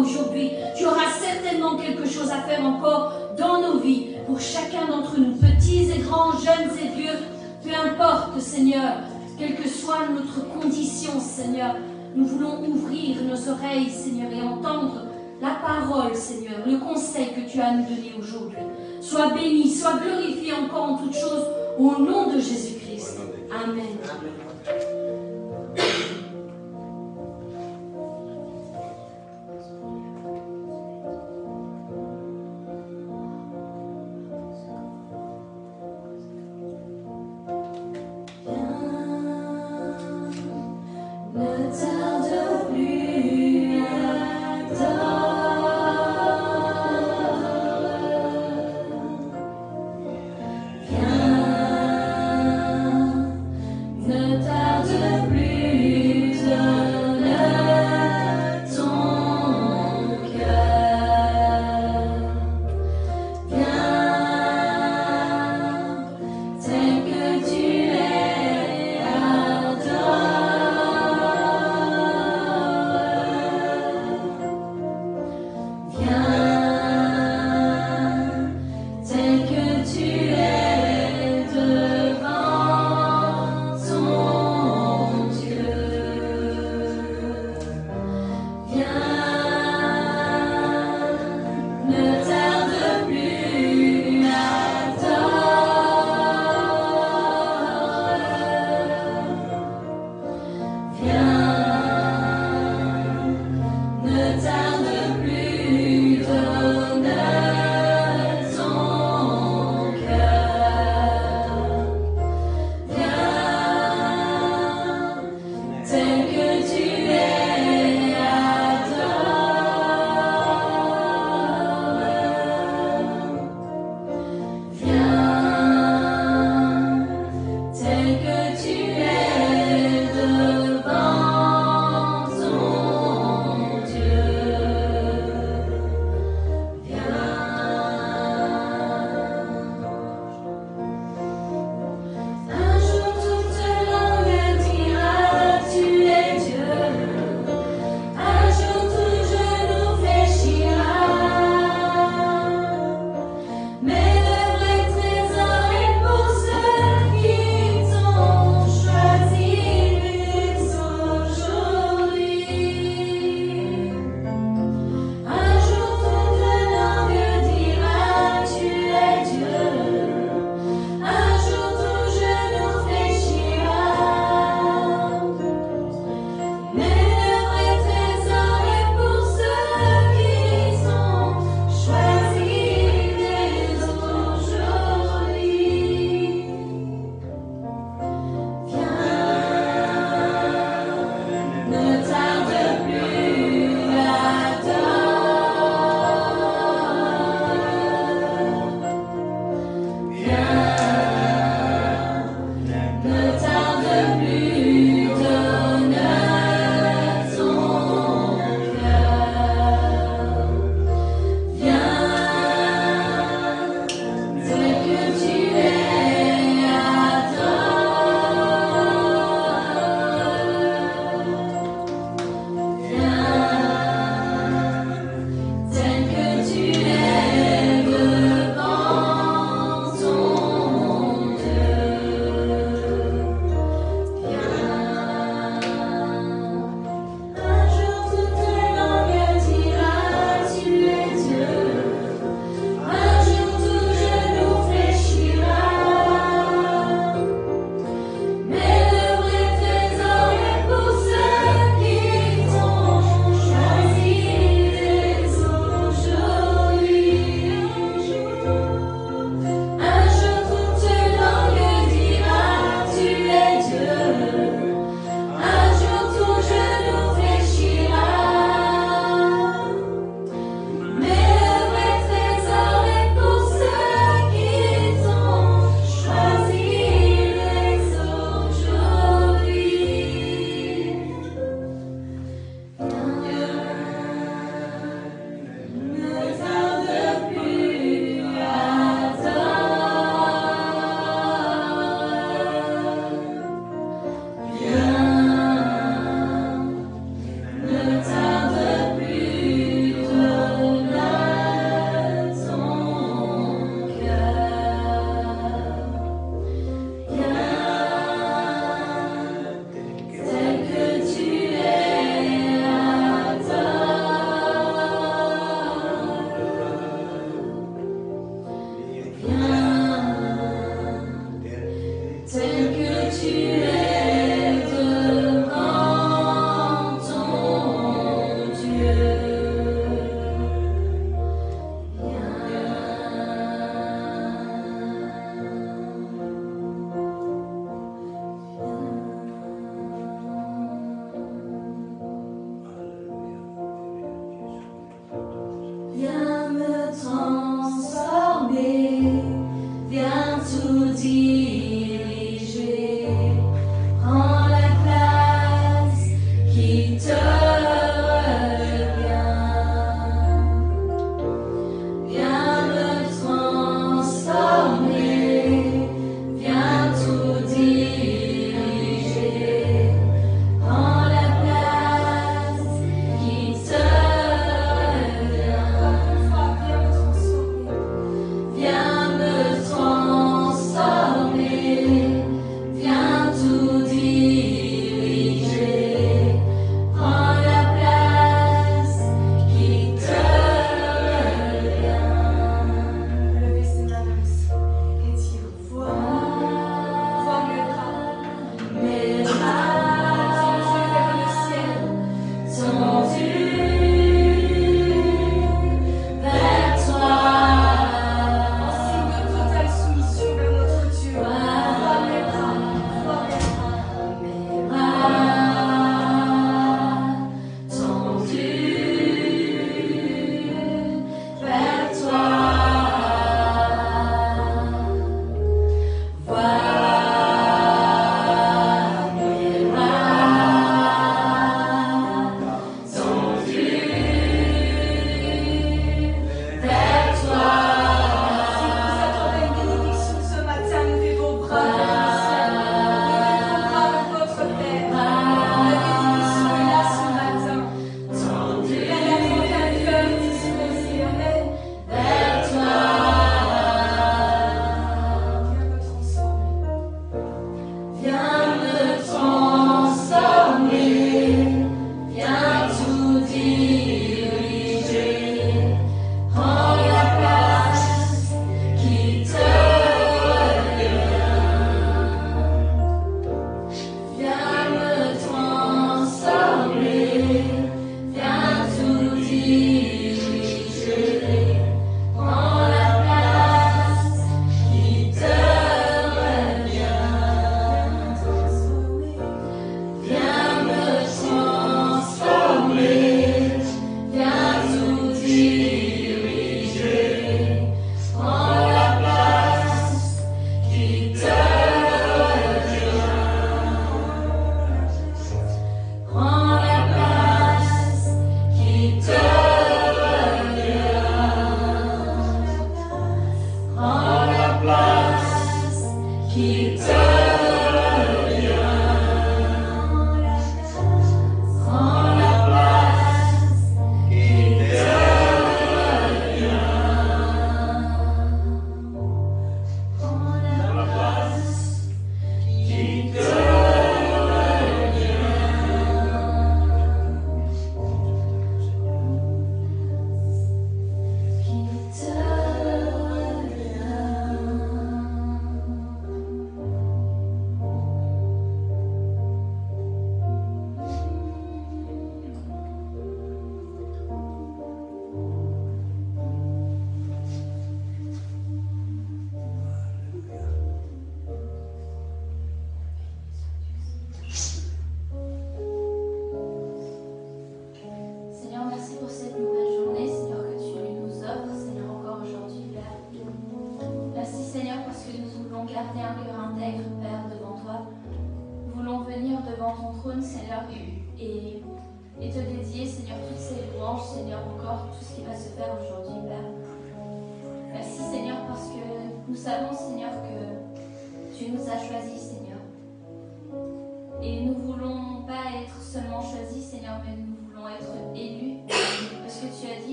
aujourd'hui, tu auras certainement quelque chose à faire encore dans nos vies, pour chacun d'entre nous, petits et grands, jeunes et vieux, peu importe, Seigneur, quelle que soit notre condition, Seigneur, nous voulons ouvrir nos oreilles, Seigneur, et entendre la parole, Seigneur, le conseil que tu as à nous donner aujourd'hui. Sois béni, sois glorifié encore en toutes choses, au nom de Jésus-Christ. Amen.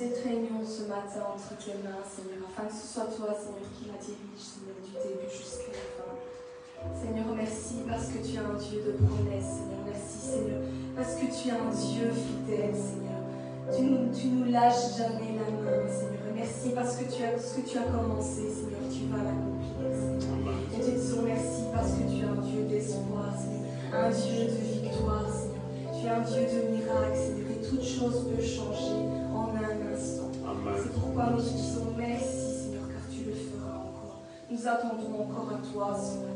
Cette réunion ce matin entre tes mains, Seigneur, afin que ce soit toi, Seigneur, qui la dirige, Seigneur, du début jusqu'à la fin. Seigneur, merci parce que tu es un Dieu de promesses, Seigneur. Merci, Seigneur, parce que tu es un Dieu fidèle, Seigneur. Tu nous, nous lâches jamais la main, Seigneur. Merci parce que tu as, ce que tu as commencé, Seigneur, tu vas l'accomplir, Seigneur. Et te disons merci parce que tu es un Dieu d'espoir, Seigneur. Un Dieu de victoire, Seigneur. Tu es un Dieu de miracles, Seigneur. Et toute chose peut changer. C'est pourquoi nous te disons merci, Seigneur, car tu le feras encore. Nous attendons encore à toi ce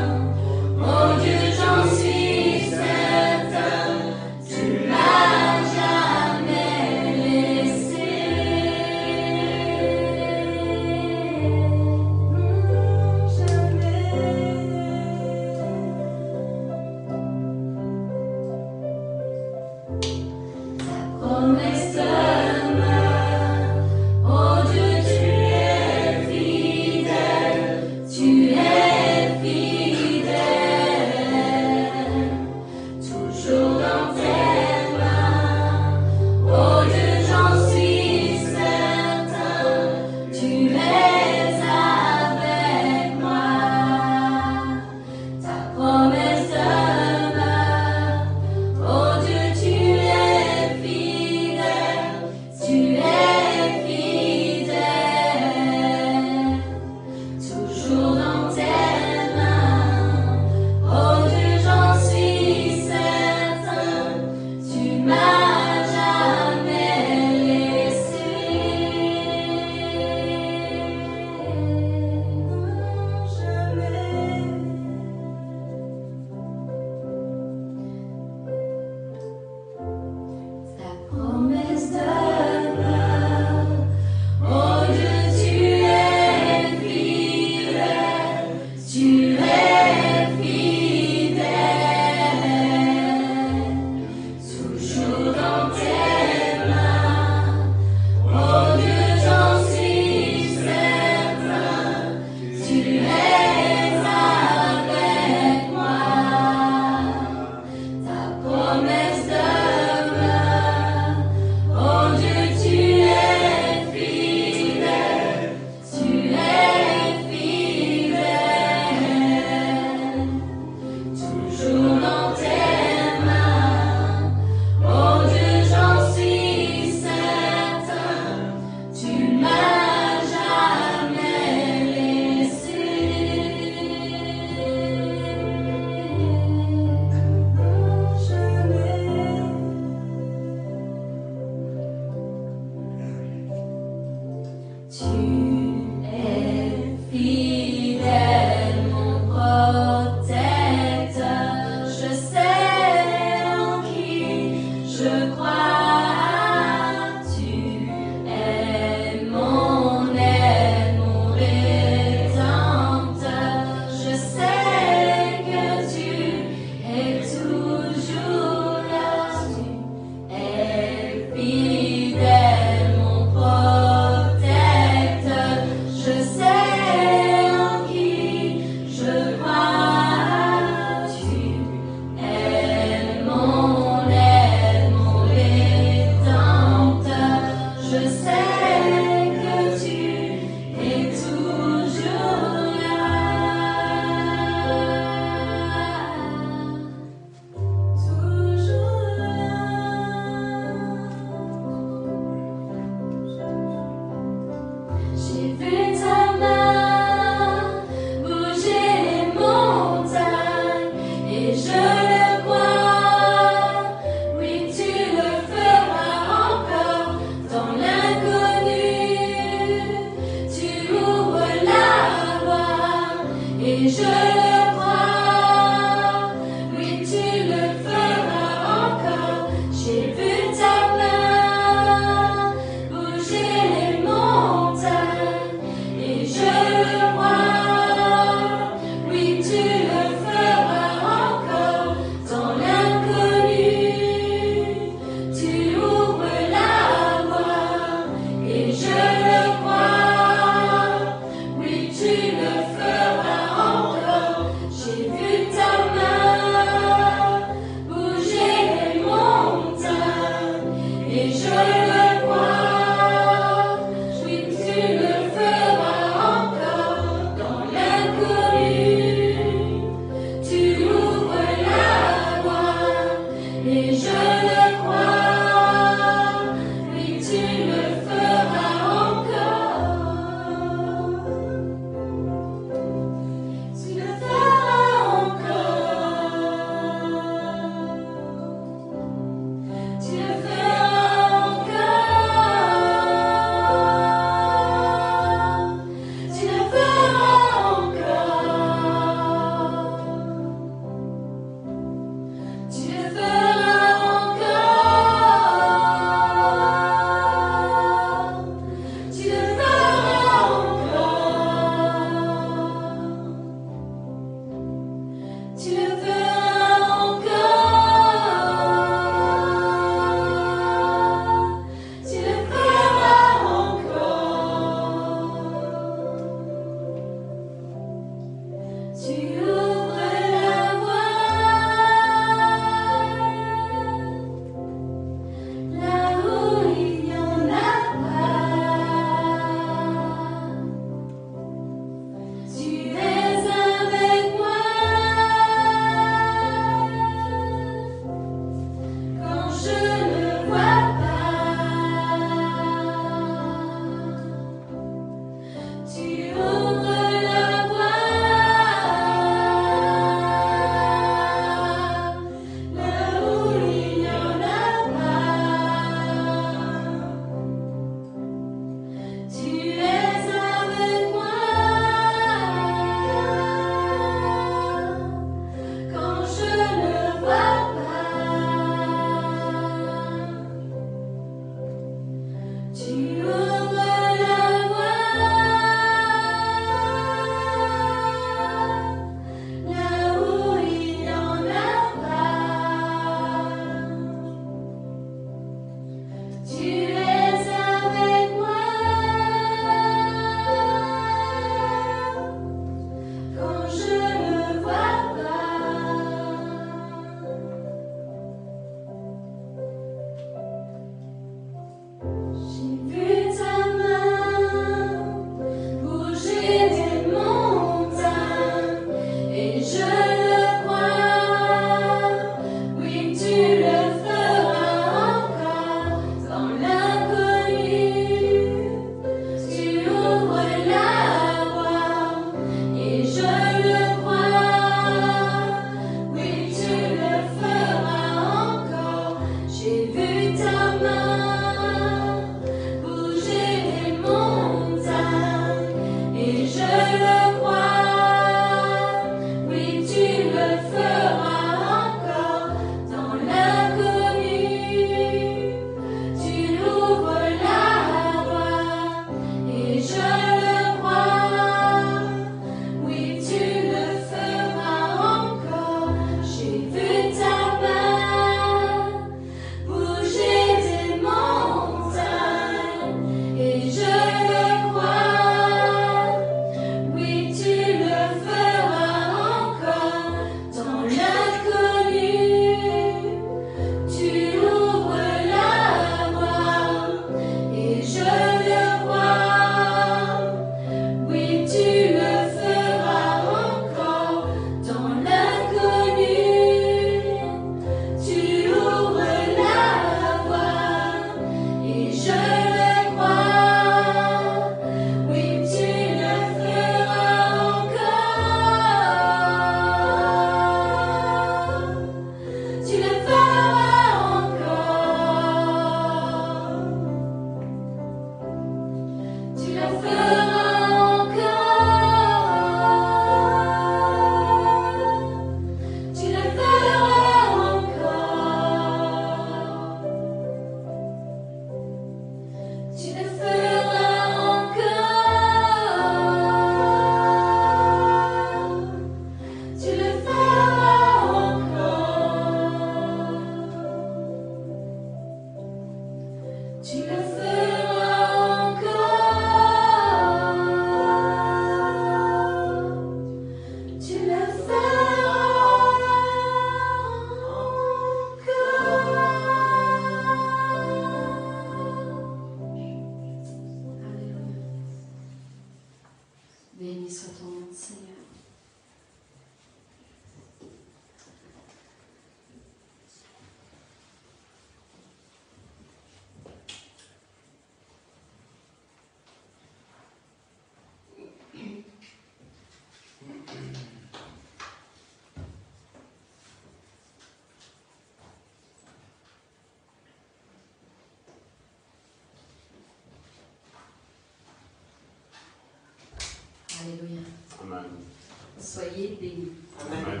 Soyez bénis. Amen.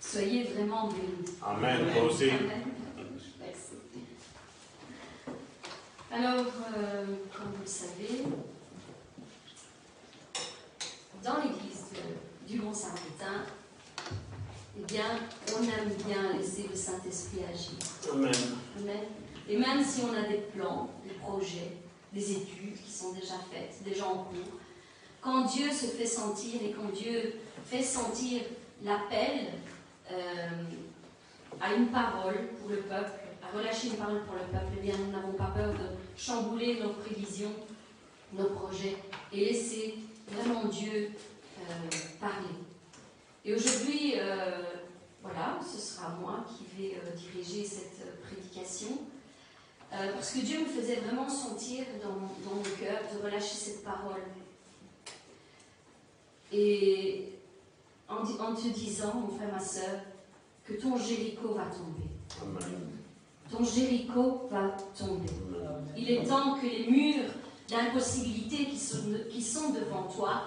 Soyez vraiment bénis. Amen. Toi aussi. Amen. Merci. Alors, euh, comme vous le savez, dans l'église du Bon Samaritain, eh bien, on aime bien laisser le Saint-Esprit agir. Amen. Amen. Et même si on a des plans, des projets, des études qui sont déjà faites, déjà en cours, quand Dieu se fait sentir et quand Dieu fait sentir l'appel euh, à une parole pour le peuple, à relâcher une parole pour le peuple, eh bien nous n'avons pas peur de chambouler nos prévisions, nos projets et laisser vraiment Dieu euh, parler. Et aujourd'hui, euh, voilà, ce sera moi qui vais diriger cette prédication. Parce que Dieu me faisait vraiment sentir dans, dans mon cœur de relâcher cette parole. Et en, te disant, mon frère, ma soeur, que ton Jéricho va tomber. Amen. Ton Jéricho va tomber. Il est temps que les murs d'impossibilité qui sont, qui sont devant toi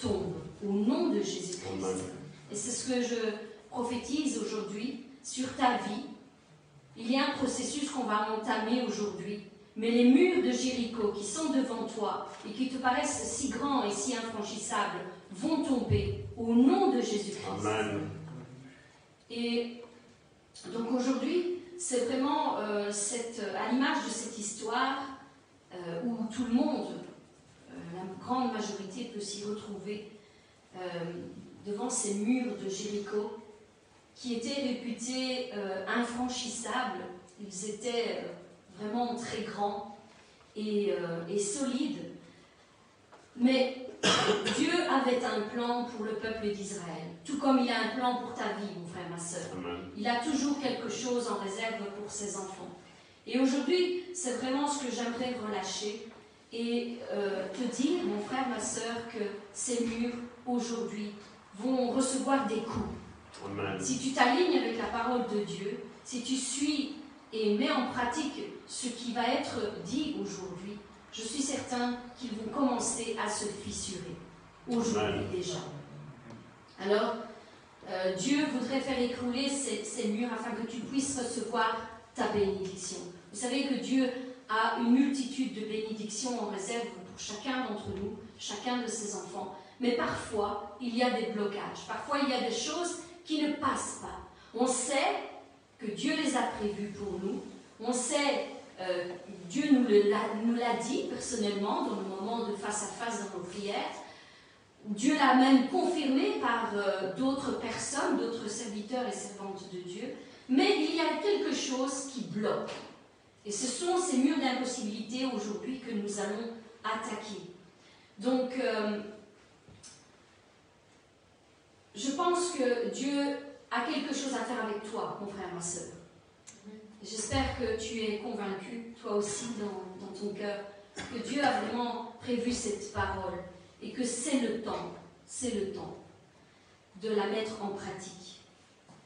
tombent au nom de Jésus-Christ. Et c'est ce que je prophétise aujourd'hui sur ta vie. Il y a un processus qu'on va entamer aujourd'hui. Mais les murs de Jéricho qui sont devant toi et qui te paraissent si grands et si infranchissables vont tomber au nom de Jésus-Christ. Et donc aujourd'hui, c'est vraiment euh, cette, à l'image de cette histoire euh, où tout le monde, euh, la grande majorité peut s'y retrouver devant ces murs de Jéricho qui étaient réputés infranchissables. Ils étaient vraiment très grands et, et solides. Mais Dieu avait un plan pour le peuple d'Israël, tout comme il a un plan pour ta vie, mon frère, ma soeur. Il a toujours quelque chose en réserve pour ses enfants. Et aujourd'hui, c'est vraiment ce que j'aimerais relâcher et euh, te dire, mon frère, ma soeur, que ces murs, aujourd'hui, vont recevoir des coups. Amen. Si tu t'alignes avec la parole de Dieu, si tu suis et mets en pratique ce qui va être dit aujourd'hui, je suis certain qu'ils vont commencer à se fissurer. Aujourd'hui déjà. Alors, euh, Dieu voudrait faire écrouler ces, ces murs afin que tu puisses recevoir ta bénédiction. Vous savez que Dieu a une multitude de bénédictions en réserve pour chacun d'entre nous, chacun de ses enfants. Mais parfois, il y a des blocages. Parfois, il y a des choses qui ne passent pas. On sait que Dieu les a prévues pour nous. On sait, euh, Dieu nous l'a dit personnellement dans le moment de face à face dans nos prières. Dieu l'a même confirmé par euh, d'autres personnes, d'autres serviteurs et servantes de Dieu. Mais il y a quelque chose qui bloque. Et ce sont ces murs d'impossibilité aujourd'hui que nous allons attaquer. Donc, euh, je pense que Dieu a quelque chose à faire avec toi, mon frère, ma soeur. J'espère que tu es convaincu, toi aussi, dans, dans ton cœur, que Dieu a vraiment prévu cette parole et que c'est le temps, c'est le temps de la mettre en pratique.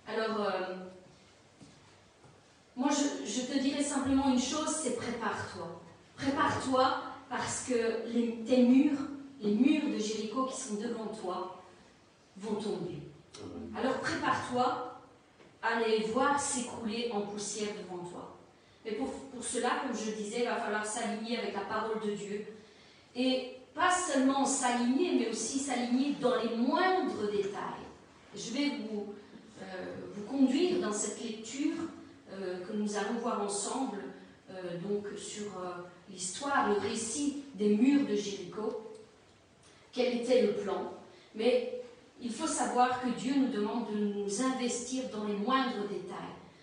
Alors, euh, moi, je, je te dirais simplement une chose, c'est prépare-toi. Prépare-toi parce que les- tes murs, les murs de Jéricho qui sont devant toi, vont tomber. Alors prépare-toi à voir s'écrouler en poussière devant toi. Mais pour, pour cela, comme je disais, il va falloir s'aligner avec la parole de Dieu. Et pas seulement s'aligner, mais aussi s'aligner dans les moindres détails. Je vais vous, euh, vous conduire dans cette lecture euh, que nous allons voir ensemble, euh, donc sur l'histoire, le récit des murs de Jéricho, quel était le plan? Mais il faut savoir que Dieu nous demande de nous investir dans les moindres détails.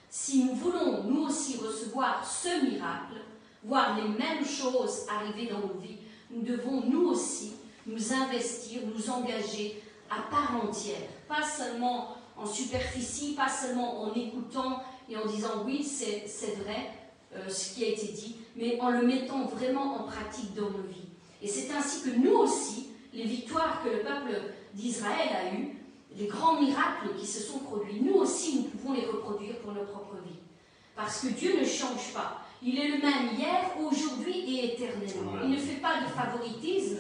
Si nous voulons nous aussi recevoir ce miracle, voir les mêmes choses arriver dans nos vies, nous devons nous aussi nous investir, nous engager à part entière, pas seulement en superficie, pas seulement en écoutant et en disant oui, c'est vrai euh, ce qui a été dit, mais en le mettant vraiment en pratique dans nos vies. Et c'est ainsi que nous aussi, les victoires que le peuple d'Israël a eues, les grands miracles qui se sont produits, nous aussi, nous pouvons les reproduire pour nos propres vies. Parce que Dieu ne change pas. Il est le même hier, aujourd'hui et éternellement. Il ne fait pas de favoritisme.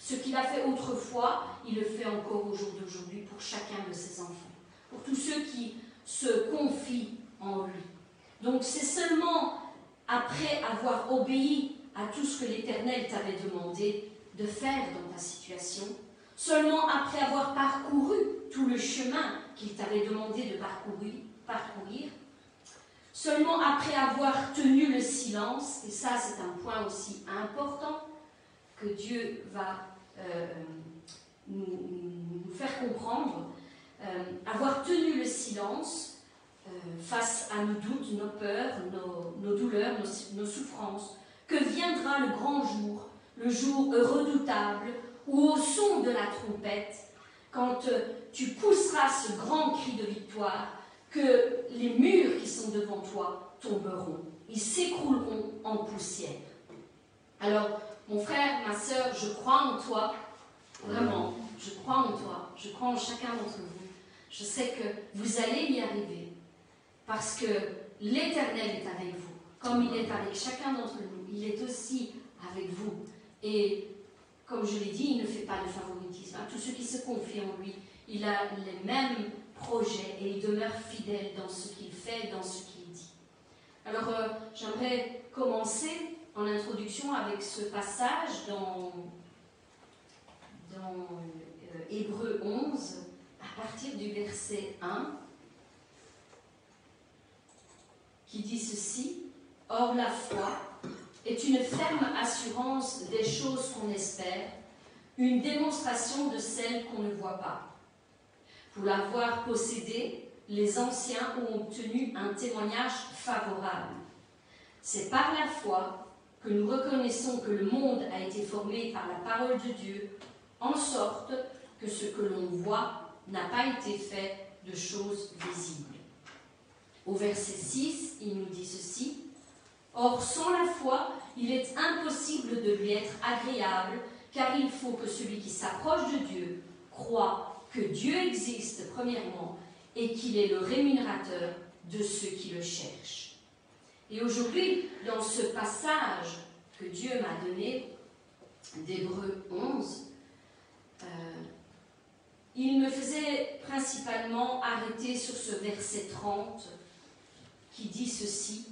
Ce qu'il a fait autrefois, il le fait encore au jour d'aujourd'hui pour chacun de ses enfants. Pour tous ceux qui se confient en lui. Donc c'est seulement après avoir obéi à tout ce que l'Éternel t'avait demandé de faire dans ta situation, seulement après avoir parcouru tout le chemin qu'il t'avait demandé de parcourir, seulement après avoir tenu le silence, et ça c'est un point aussi important que Dieu va euh, nous, faire comprendre, euh, avoir tenu le silence euh, face à nos doutes, nos peurs, nos, douleurs, nos, souffrances, que viendra le grand jour, le jour redoutable, où au son de la trompette, quand tu pousseras ce grand cri de victoire, que les murs qui sont devant toi tomberont, ils s'écrouleront en poussière. Alors, mon frère, ma soeur, je crois en toi, vraiment, je crois en toi, je crois en chacun d'entre vous. Je sais que vous allez y arriver, parce que l'Éternel est avec vous, comme il est avec chacun d'entre nous, il est aussi avec vous. Et comme je l'ai dit, il ne fait pas de favoritisme. À tous ceux qui se confient en lui, il a les mêmes projets et il demeure fidèle dans ce qu'il fait, dans ce qu'il dit. Alors, euh, j'aimerais commencer en introduction avec ce passage dans, dans euh, Hébreu 11, à partir du verset 1, qui dit ceci Or, la foi est une ferme assurance des choses qu'on espère, une démonstration de celles qu'on ne voit pas. Pour l'avoir possédée, les anciens ont obtenu un témoignage favorable. C'est par la foi que nous reconnaissons que le monde a été formé par la parole de Dieu, en sorte que ce que l'on voit n'a pas été fait de choses visibles. Au verset 6, il nous dit ceci. Or, sans la foi, il est impossible de lui être agréable, car il faut que celui qui s'approche de Dieu croit que Dieu existe, premièrement, et qu'il est le rémunérateur de ceux qui le cherchent. Et aujourd'hui, dans ce passage que Dieu m'a donné, d'Hébreu 11, euh, il me faisait principalement arrêter sur ce verset 30 qui dit ceci.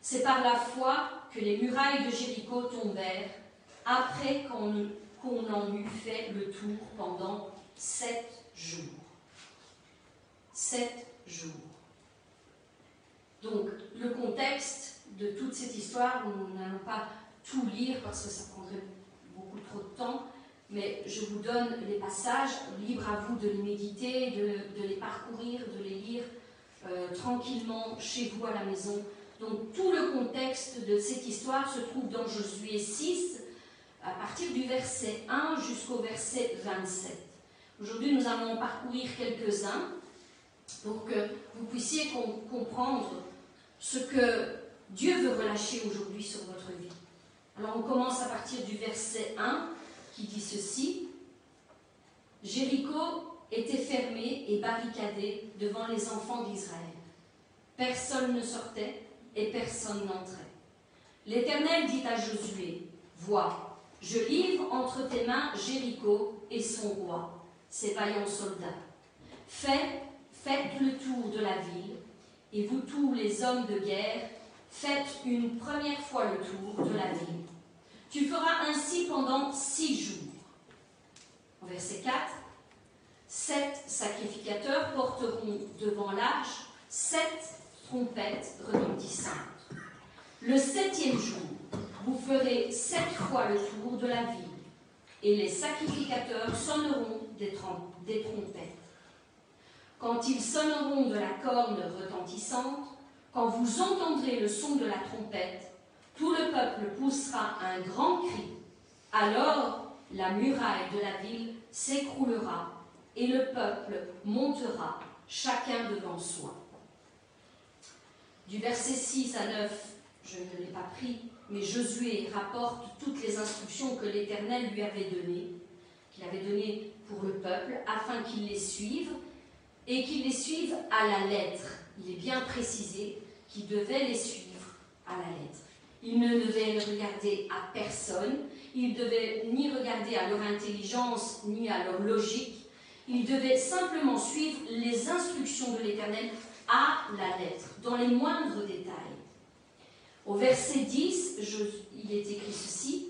C'est par la foi que les murailles de Jéricho tombèrent après qu'on en eut fait le tour pendant sept jours. Sept jours. Donc, le contexte de toute cette histoire, nous n'allons pas tout lire parce que ça prendrait beaucoup trop de temps, mais je vous donne les passages, libre à vous de les méditer, de, les parcourir, de les lire euh, tranquillement chez vous à la maison. Donc tout le contexte de cette histoire se trouve dans Josué 6, à partir du verset 1 jusqu'au verset 27. Aujourd'hui, nous allons parcourir quelques-uns pour que vous puissiez comprendre ce que Dieu veut relâcher aujourd'hui sur votre vie. Alors on commence à partir du verset 1 qui dit ceci. Jéricho était fermé et barricadé devant les enfants d'Israël. Personne ne sortait et personne n'entrait. L'Éternel dit à Josué, Vois, je livre entre tes mains Jéricho et son roi, ses vaillants soldats. Faites, faites le tour de la ville et vous tous les hommes de guerre, faites une première fois le tour de la ville. Tu feras ainsi pendant six jours. verset 4, sept sacrificateurs porteront devant l'arche sept trompettes retentissantes. Le septième jour, vous ferez sept fois le tour de la ville, et les sacrificateurs sonneront des, des trompettes. Quand ils sonneront de la corne retentissante, quand vous entendrez le son de la trompette, tout le peuple poussera un grand cri. Alors la muraille de la ville s'écroulera et le peuple montera, chacun devant soi. Du verset 6 à 9, je ne l'ai pas pris, mais Josué rapporte toutes les instructions que l'Éternel lui avait données, qu'il avait données pour le peuple, afin qu'il les suive, et qu'il les suive à la lettre. Il est bien précisé qu'il devait les suivre à la lettre. Il ne devait regarder à personne, il ne devait ni regarder à leur intelligence, ni à leur logique, il devait simplement suivre les instructions de l'Éternel à la lettre, dans les moindres détails. Au verset 10, il est écrit ceci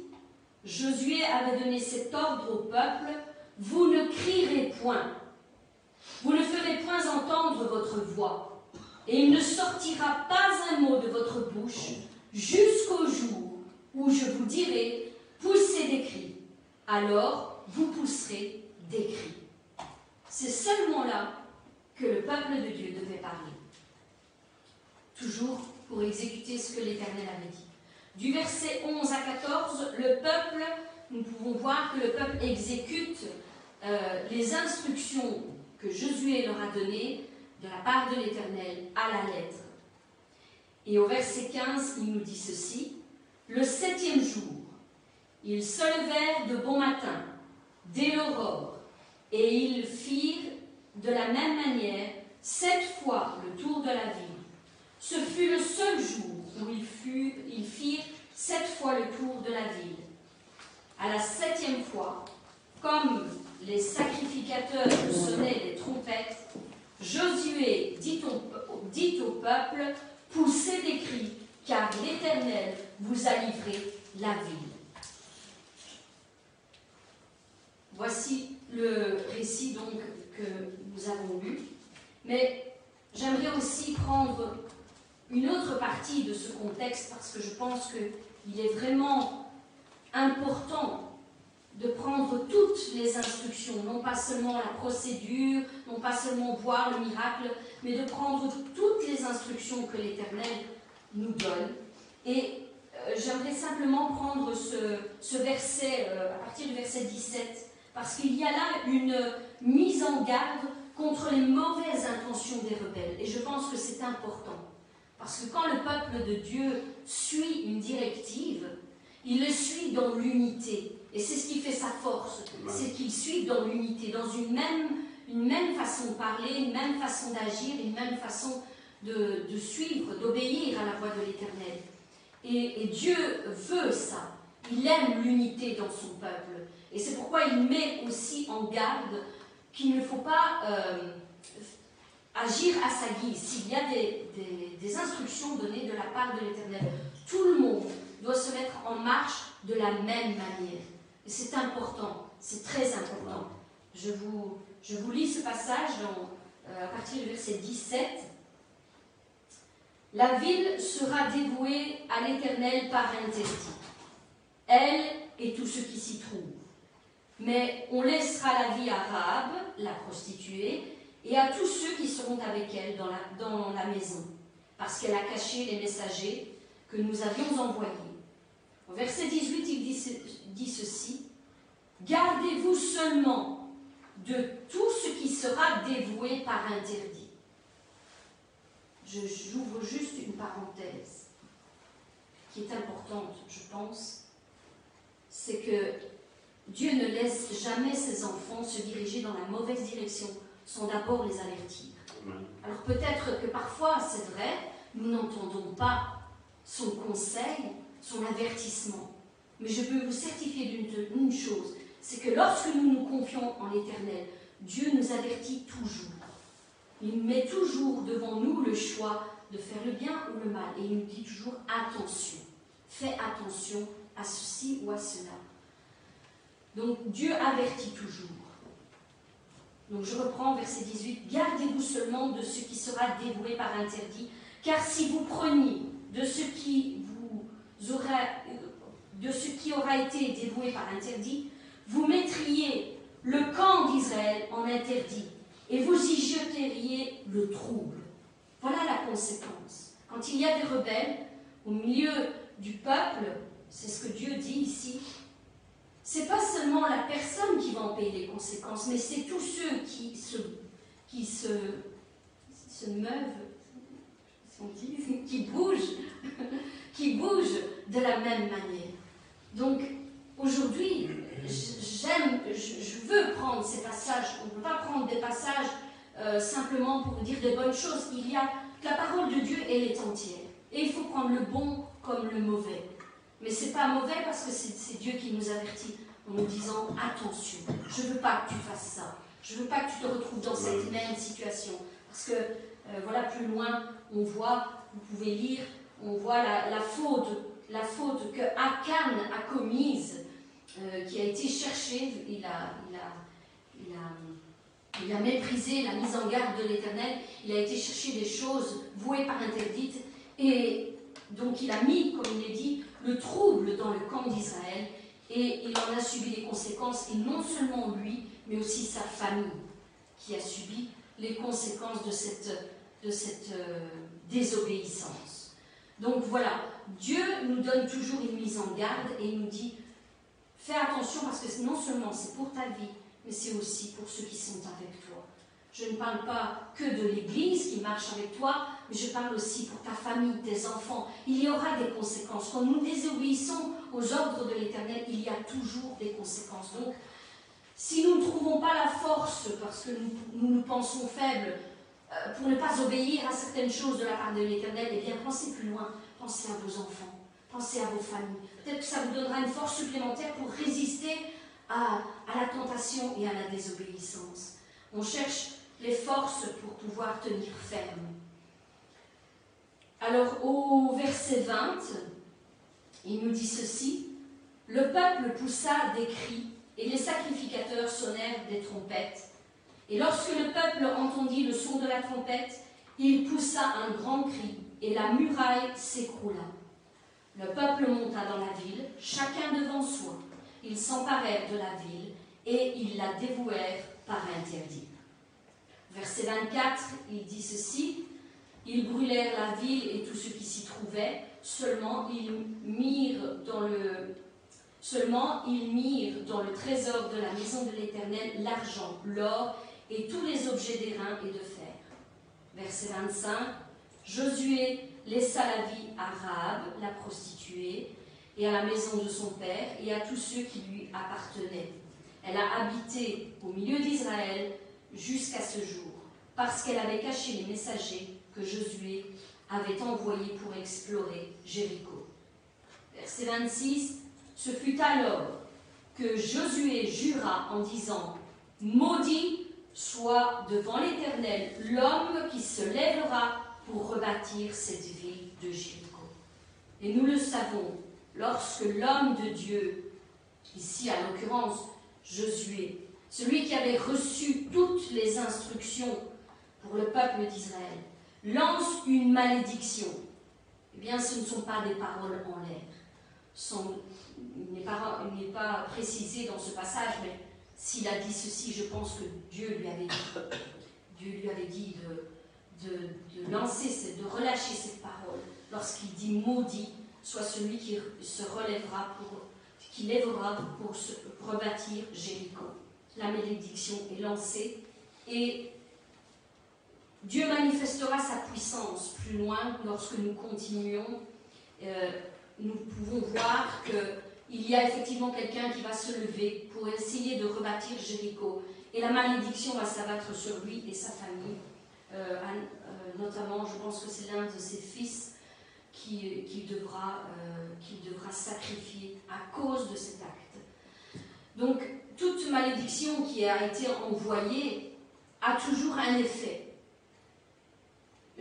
Josué avait donné cet ordre au peuple Vous ne crierez point, vous ne ferez point entendre votre voix, et il ne sortira pas un mot de votre bouche jusqu'au jour où je vous dirai Poussez des cris. Alors vous pousserez des cris. C'est seulement là que le peuple de Dieu devait parler. Toujours pour exécuter ce que l'Éternel avait dit. Du verset 11 à 14, le peuple, nous pouvons voir que le peuple exécute euh, les instructions que Josué leur a données de la part de l'Éternel à la lettre. Et au verset 15, il nous dit ceci, le septième jour, ils se levèrent de bon matin, dès l'aurore, et ils firent de la même manière sept fois le tour de la ville. Ce fut le seul jour où ils, firent sept fois le tour de la ville. À la septième fois, comme les sacrificateurs sonnaient les trompettes, Josué dit au, dit au peuple, poussez des cris, car l'Éternel vous a livré la ville. Voici le récit donc que nous avons lu. Mais j'aimerais aussi prendre une autre partie de ce contexte parce que je pense qu'il est vraiment important de prendre toutes les instructions, non pas seulement la procédure, non pas seulement voir le miracle, mais de prendre toutes les instructions que l'Éternel nous donne. Et euh, j'aimerais simplement prendre ce, verset, euh, à partir du verset 17, parce qu'il y a là une mise en garde contre les mauvaises intentions des rebelles. Et je pense que c'est important. Parce que quand le peuple de Dieu suit une directive, il le suit dans l'unité. Et c'est ce qui fait sa force. C'est qu'il suit dans l'unité, dans une même, une même façon de parler, une même façon d'agir, une même façon de, suivre, d'obéir à la voix de l'Éternel. Et, et Dieu veut ça. Il aime l'unité dans son peuple. Et c'est pourquoi il met aussi en garde qu'il ne faut pas euh, agir à sa guise. S'il y a des, instructions données de la part de l'Éternel, tout le monde doit se mettre en marche de la même manière. Et c'est important, c'est très important. Je vous, je vous lis ce passage euh, à partir du verset 17. La ville sera dévouée à l'Éternel par interdit, elle et tout ce qui s'y trouve mais on laissera la vie à Rahab, la prostituée, et à tous ceux qui seront avec elle dans la, dans la maison, parce qu'elle a caché les messagers que nous avions envoyés. Au verset 18, il dit, dit ceci, Gardez-vous seulement de tout ce qui sera dévoué par interdit. J'ouvre juste une parenthèse qui est importante, je pense, c'est que Dieu ne laisse jamais ses enfants se diriger dans la mauvaise direction sans d'abord les avertir. Alors peut-être que parfois, c'est vrai, nous n'entendons pas son conseil, son avertissement. Mais je peux vous certifier d'une chose, c'est que lorsque nous nous confions en l'Éternel, Dieu nous avertit toujours. Il met toujours devant nous le choix de faire le bien ou le mal. Et il nous dit toujours attention, fais attention à ceci ou à cela. Donc Dieu avertit toujours. Donc je reprends verset 18. Gardez-vous seulement de ce qui sera dévoué par interdit, car si vous preniez de ce qui vous aura, aura été dévoué par interdit, vous mettriez le camp d'Israël en interdit et vous y jeteriez le trouble. Voilà la conséquence. Quand il y a des rebelles au milieu du peuple, c'est ce que Dieu dit ici, c'est pas seulement la personne qui va en payer les conséquences, mais c'est tous ceux qui se, qui se, se meuvent, qui bougent, qui bougent de la même manière. Donc, aujourd'hui, j'aime, je, veux prendre ces passages. On ne peut pas prendre des passages euh, simplement pour dire des bonnes choses. Il y a la parole de Dieu, elle est entière. Et il faut prendre le bon comme le mauvais. Mais c'est pas mauvais parce que c'est Dieu qui nous avertit en nous disant attention, je veux pas que tu fasses ça. Je veux pas que tu te retrouves dans cette même situation. Parce que euh, voilà, plus loin, on voit, vous pouvez lire, on voit la, faute, la faute que Akan a commise, euh, qui a été cherchée. Il a, il a, il a, il a méprisé la mise en garde de l'Éternel. Il a été chercher des choses vouées par interdite. Et donc il a mis, comme il est dit, le trouble dans le camp d'Israël. Et il en a subi les conséquences. Et non seulement lui, mais aussi sa famille, qui a subi les conséquences de cette de cette euh, désobéissance. Donc voilà, Dieu nous donne toujours une mise en garde et il nous dit, fais attention parce que non seulement c'est pour ta vie, mais c'est aussi pour ceux qui sont avec toi. Je ne parle pas que de l'Église qui marche avec toi, mais je parle aussi pour ta famille, tes enfants. Il y aura des conséquences. Quand nous désobéissons aux ordres de l'Éternel, il y a toujours des conséquences. Donc, si nous ne trouvons pas la force parce que nous nous, pensons faibles, euh, pour ne pas obéir à certaines choses de la part de l'Éternel, eh bien pensez plus loin, pensez à vos enfants, pensez à vos familles. Peut-être que ça vous donnera une force supplémentaire pour résister à la tentation et à la désobéissance. On cherche les forces pour pouvoir tenir ferme. Alors au verset 20, il nous dit ceci, le peuple poussa des cris et les sacrificateurs sonnèrent des trompettes et lorsque le peuple entendit le son de la trompette, il poussa un grand cri, et la muraille s'écroula. Le peuple monta dans la ville, chacun devant soi. Ils s'emparèrent de la ville, et ils la dévouèrent par interdit. Verset 24, il dit ceci, Ils brûlèrent la ville et tout ce qui s'y trouvait, seulement ils mirent dans le Seulement, ils mirent dans le trésor de la maison de l'Éternel l'argent, l'or et tous les objets d'airain et de fer. Verset 25. Josué laissa la vie à Rahab, la prostituée, et à la maison de son père, et à tous ceux qui lui appartenaient. Elle a habité au milieu d'Israël jusqu'à ce jour, parce qu'elle avait caché les messagers que Josué avait envoyés pour explorer Jéricho. Verset 26. Ce fut alors que Josué jura en disant Maudit soit devant l'Éternel l'homme qui se lèvera pour rebâtir cette ville de Jéricho. Et nous le savons, lorsque l'homme de Dieu, ici à l'occurrence Josué, celui qui avait reçu toutes les instructions pour le peuple d'Israël, lance une malédiction, eh bien ce ne sont pas des paroles en l'air. Il n'est pas, précisé dans ce passage, mais s'il a dit ceci, je pense que Dieu lui avait dit, Dieu lui avait dit de, de, lancer, de relâcher cette parole. Lorsqu'il dit maudit, soit celui qui se relèvera pour, qui lèvera pour se, rebâtir Jéricho. La malédiction est lancée et Dieu manifestera sa puissance plus loin lorsque nous continuons. Euh, nous pouvons voir que il y a effectivement quelqu'un qui va se lever pour essayer de rebâtir Jéricho. Et la malédiction va s'abattre sur lui et sa famille. Euh, euh, notamment, je pense que c'est l'un de ses fils qui, qui devra, euh, devra sacrifier à cause de cet acte. Donc, toute malédiction qui a été envoyée a toujours un effet.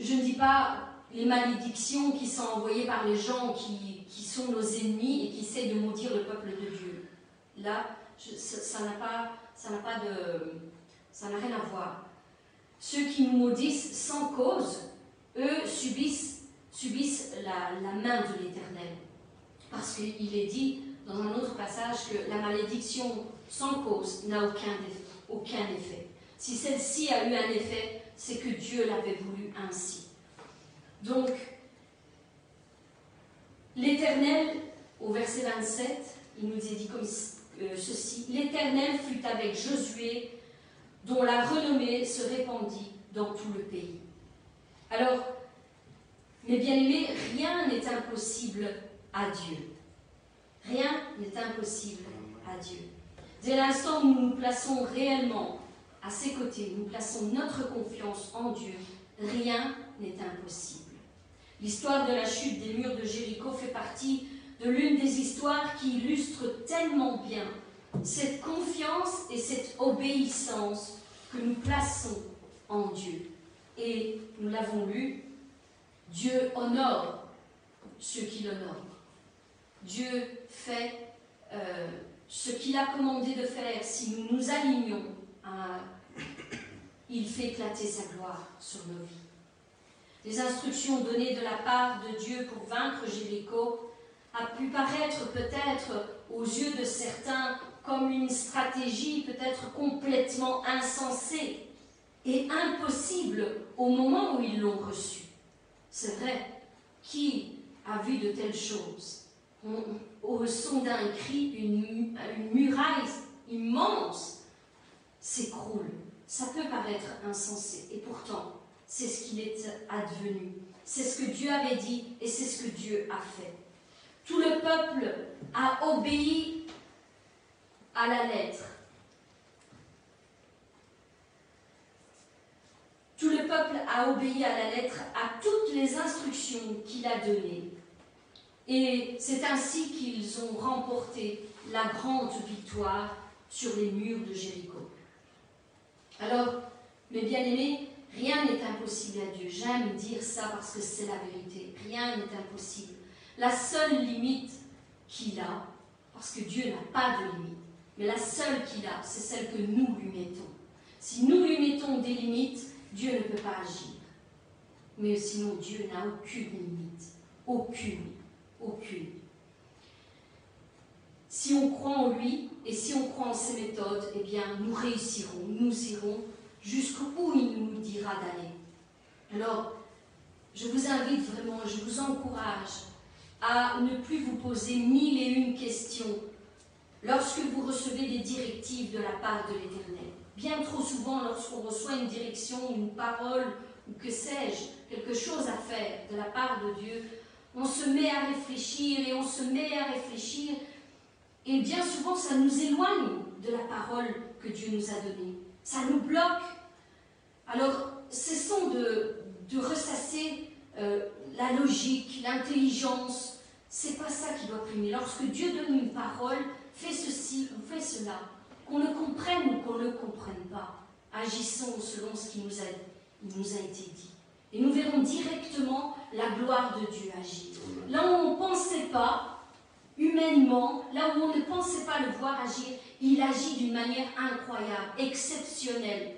Je ne dis pas les malédictions qui sont envoyées par les gens qui, qui sont nos ennemis et qui essaient de maudire le peuple de Dieu. Là, ça n'a pas, ça n'a pas de, ça n'a rien à voir. Ceux qui nous maudissent sans cause, eux subissent, subissent la, la main de l'Éternel. Parce qu'il est dit dans un autre passage que la malédiction sans cause n'a aucun, aucun effet. Si celle-ci a eu un effet, c'est que Dieu l'avait voulu ainsi. Donc, l'Éternel, au verset 27, il nous est dit comme euh, ceci, L'Éternel fut avec Josué, dont la renommée se répandit dans tout le pays. Alors, mes bien-aimés, rien n'est impossible à Dieu. Rien n'est impossible à Dieu. Dès l'instant où nous nous plaçons réellement à ses côtés, nous plaçons notre confiance en Dieu, rien n'est impossible. L'histoire de la chute des murs de Jéricho fait partie de l'une des histoires qui illustre tellement bien cette confiance et cette obéissance que nous plaçons en Dieu. Et nous l'avons lu, Dieu honore ceux qui l'honorent. Dieu fait euh, ce qu'il a commandé de faire. Si nous nous alignons, il fait éclater sa gloire sur nos vies. Les instructions données de la part de Dieu pour vaincre Jéricho a pu paraître peut-être aux yeux de certains comme une stratégie peut-être complètement insensée et impossible au moment où ils l'ont reçue. C'est vrai, qui a vu de telles choses? Au son d'un cri, une, une muraille immense s'écroule. Ça peut paraître insensé, et pourtant, c'est ce qu'il est advenu. C'est ce que Dieu avait dit, et c'est ce que Dieu a fait. Tout le peuple a obéi à la lettre. Tout le peuple a obéi à la lettre à toutes les instructions qu'il a données. Et c'est ainsi qu'ils ont remporté la grande victoire sur les murs de Jéricho. Alors, mes bien-aimés, rien n'est impossible à Dieu. J'aime dire ça parce que c'est la vérité. Rien n'est impossible. La seule limite qu'il a, parce que Dieu n'a pas de limite, mais la seule qu'il a, c'est celle que nous lui mettons. Si nous lui mettons des limites, Dieu ne peut pas agir. Mais sinon, Dieu n'a aucune limite. Aucune. Aucune. Si on croit en lui et si on croit en ses méthodes, eh bien, nous réussirons. Nous irons jusqu'où il nous dira d'aller. Alors, je vous invite vraiment, je vous encourage à ne plus vous poser mille et une questions lorsque vous recevez des directives de la part de l'Éternel. Bien trop souvent, lorsqu'on reçoit une direction, une parole, ou que sais-je, quelque chose à faire de la part de Dieu, on se met à réfléchir et on se met à réfléchir. Et bien souvent, ça nous éloigne de la parole que Dieu nous a donnée. Ça nous bloque. Alors, cessons de, de ressasser euh, la logique, l'intelligence. C'est pas ça qui doit primer. Lorsque Dieu donne une parole, fais ceci ou fais cela, qu'on le comprenne ou qu'on ne le comprenne pas, agissons selon ce qui nous a, nous a été dit. Et nous verrons directement la gloire de Dieu agir. Là où on ne pensait pas, humainement, là où on ne pensait pas le voir agir, il agit d'une manière incroyable, exceptionnelle.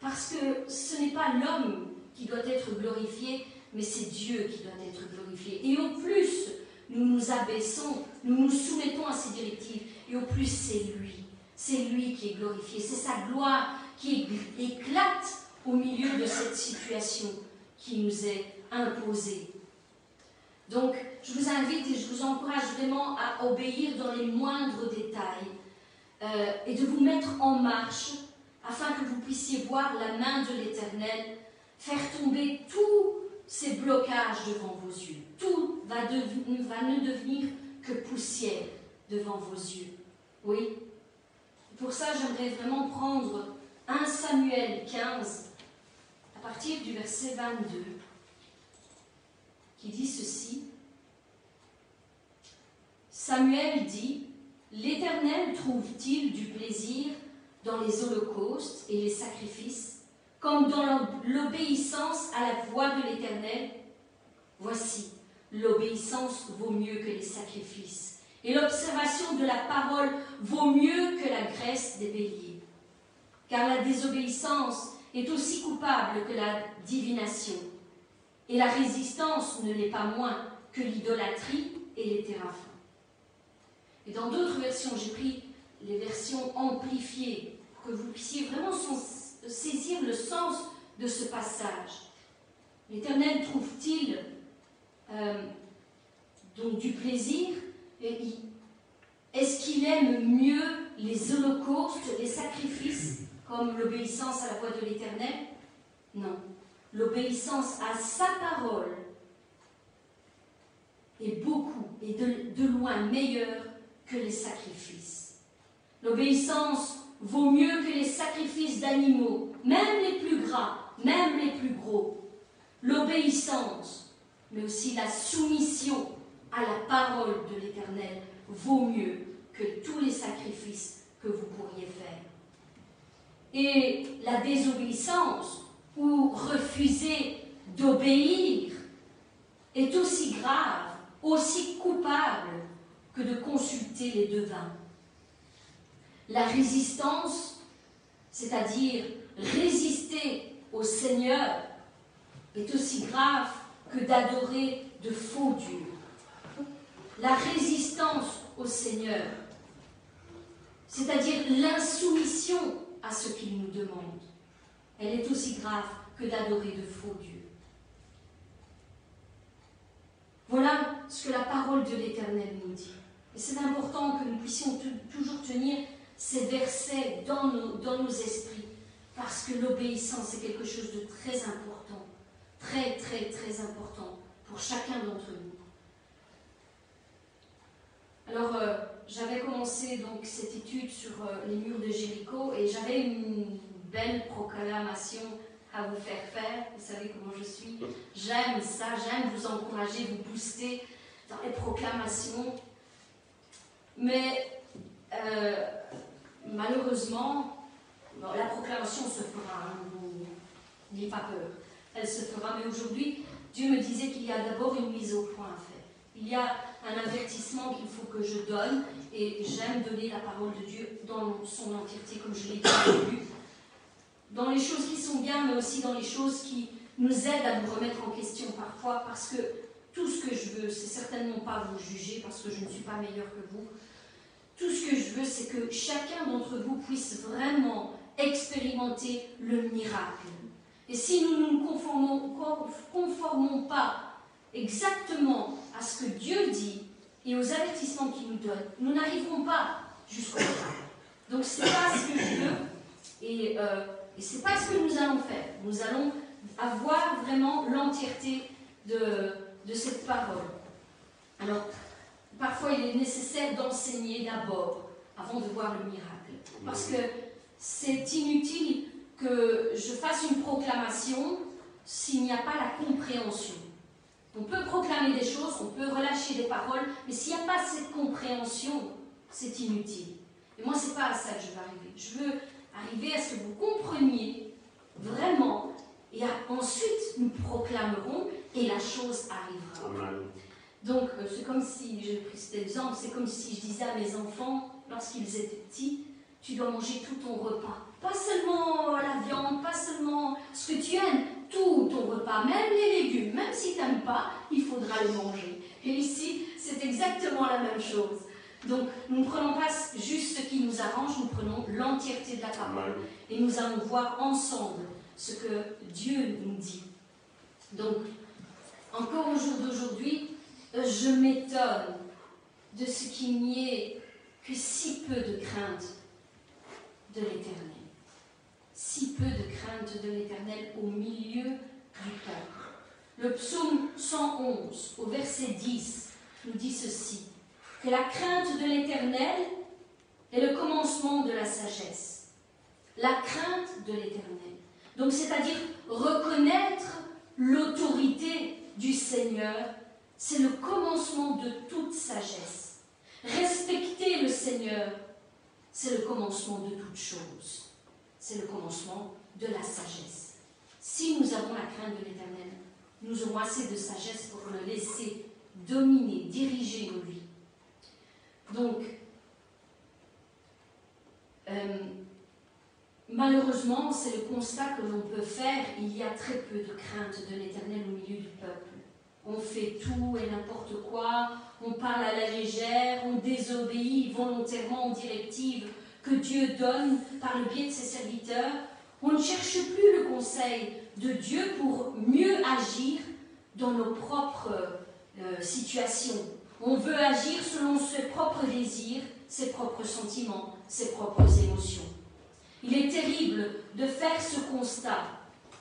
Parce que ce n'est pas l'homme qui doit être glorifié, mais c'est Dieu qui doit être glorifié. Et au plus nous nous abaissons, nous nous soumettons à ses directives, et au plus c'est lui. C'est lui qui est glorifié, c'est sa gloire qui éclate au milieu de cette situation qui nous est imposée. Donc, je vous invite et je vous encourage vraiment à obéir dans les moindres détails euh, et de vous mettre en marche afin que vous puissiez voir la main de l'Éternel faire tomber tous ces blocages devant vos yeux. Tout va, va ne devenir que poussière devant vos yeux. Oui Pour ça, j'aimerais vraiment prendre 1 Samuel 15, à partir du verset 22, dit ceci. Samuel dit, L'Éternel trouve-t-il du plaisir dans les holocaustes et les sacrifices, comme dans l'obéissance à la voix de l'Éternel? Voici, l'obéissance vaut mieux que les sacrifices, et l'observation de la parole vaut mieux que la graisse des béliers. Car la désobéissance est aussi coupable que la divination, et la résistance ne l'est pas moins que l'idolâtrie et les téraphins. Et dans d'autres versions, j'ai pris les versions amplifiées pour que vous puissiez vraiment saisir le sens de ce passage. L'Éternel trouve-t-il euh, du plaisir Est-ce qu'il aime mieux les holocaustes, les sacrifices, comme l'obéissance à la voix de l'Éternel? Non. L'obéissance à sa parole est beaucoup et de, loin meilleure que les sacrifices. L'obéissance vaut mieux que les sacrifices d'animaux, même les plus gras, même les plus gros. L'obéissance, mais aussi la soumission à la parole de l'Éternel vaut mieux que tous les sacrifices que vous pourriez faire. Et la désobéissance ou refuser d'obéir est aussi grave, aussi coupable que de consulter les devins. La résistance, c'est-à-dire résister au Seigneur, est aussi grave que d'adorer de faux dieux. La résistance au Seigneur, c'est-à-dire l'insoumission à ce qu'il nous demande, elle est aussi grave que d'adorer de faux dieux. Voilà ce que la parole de l'Éternel nous dit. Et c'est important que nous puissions toujours tenir ces versets dans nos, esprits, parce que l'obéissance est quelque chose de très important, très très très important pour chacun d'entre nous. Alors, euh, j'avais commencé donc cette étude sur euh, les murs de Jéricho et j'avais une belle proclamation à vous faire faire. Vous savez comment je suis. J'aime ça, j'aime vous encourager, vous booster dans les proclamations. Mais euh, malheureusement, la proclamation se fera, hein, n'ayez pas peur, elle se fera. Mais aujourd'hui, Dieu me disait qu'il y a d'abord une mise au point à faire. Il y a un avertissement qu'il faut que je donne et j'aime donner la parole de Dieu dans son entièreté, comme je l'ai dit au début. Dans les choses qui sont bien, mais aussi dans les choses qui nous aident à nous remettre en question parfois, parce que tout ce que je veux, c'est certainement pas vous juger, parce que je ne suis pas meilleure que vous. Tout ce que je veux, c'est que chacun d'entre vous puisse vraiment expérimenter le miracle. Et si nous ne nous conformons, pas exactement à ce que Dieu dit et aux avertissements qu'il nous donne, nous n'arriverons pas jusqu'au bout. Donc c'est pas ce que je veux et, euh, et c'est pas ce que nous allons faire. Nous allons avoir vraiment l'entièreté de, de cette parole. Alors, parfois il est nécessaire d'enseigner d'abord avant de voir le miracle. Parce que c'est inutile que je fasse une proclamation s'il n'y a pas la compréhension. On peut proclamer des choses, on peut relâcher des paroles, mais s'il n'y a pas cette compréhension, c'est inutile. Et moi, c'est pas à ça que je veux arriver. Je veux arriver à ce que vous compreniez vraiment, et ensuite nous proclamerons, et la chose arrivera. Donc, euh, c'est comme si, j'ai pris cet exemple, c'est comme si je disais à mes enfants, lorsqu'ils étaient petits, tu dois manger tout ton repas. Pas seulement la viande, pas seulement ce que tu aimes, tout ton repas, même les légumes, même si tu n'aimes pas, il faudra le manger. Et ici, c'est exactement la même chose. Donc, nous ne prenons pas juste ce qui nous arrange, nous prenons l'entièreté de la parole et nous allons voir ensemble ce que Dieu nous dit. Donc, encore au jour d'aujourd'hui, je m'étonne de ce qu'il n'y ait que si peu de crainte de l'Éternel. Si peu de crainte de l'Éternel au milieu du peuple. Le psaume 111, au verset 10, nous dit ceci que la crainte de l'Éternel est le commencement de la sagesse. La crainte de l'Éternel. Donc, c'est-à-dire reconnaître l'autorité du Seigneur, c'est le commencement de toute sagesse. Respecter le Seigneur, c'est le commencement de toute chose. C'est le commencement de la sagesse. Si nous avons la crainte de l'Éternel, nous aurons assez de sagesse pour le laisser dominer, diriger nos vies. Donc, euh, malheureusement, c'est le constat que l'on peut faire. Il y a très peu de crainte de l'Éternel au milieu du peuple on fait tout et n'importe quoi, on parle à la légère, on désobéit volontairement aux directives que Dieu donne par le biais de ses serviteurs. On ne cherche plus le conseil de Dieu pour mieux agir dans nos propres euh, situations. On veut agir selon ses propres désirs, ses propres sentiments, ses propres émotions. Il est terrible de faire ce constat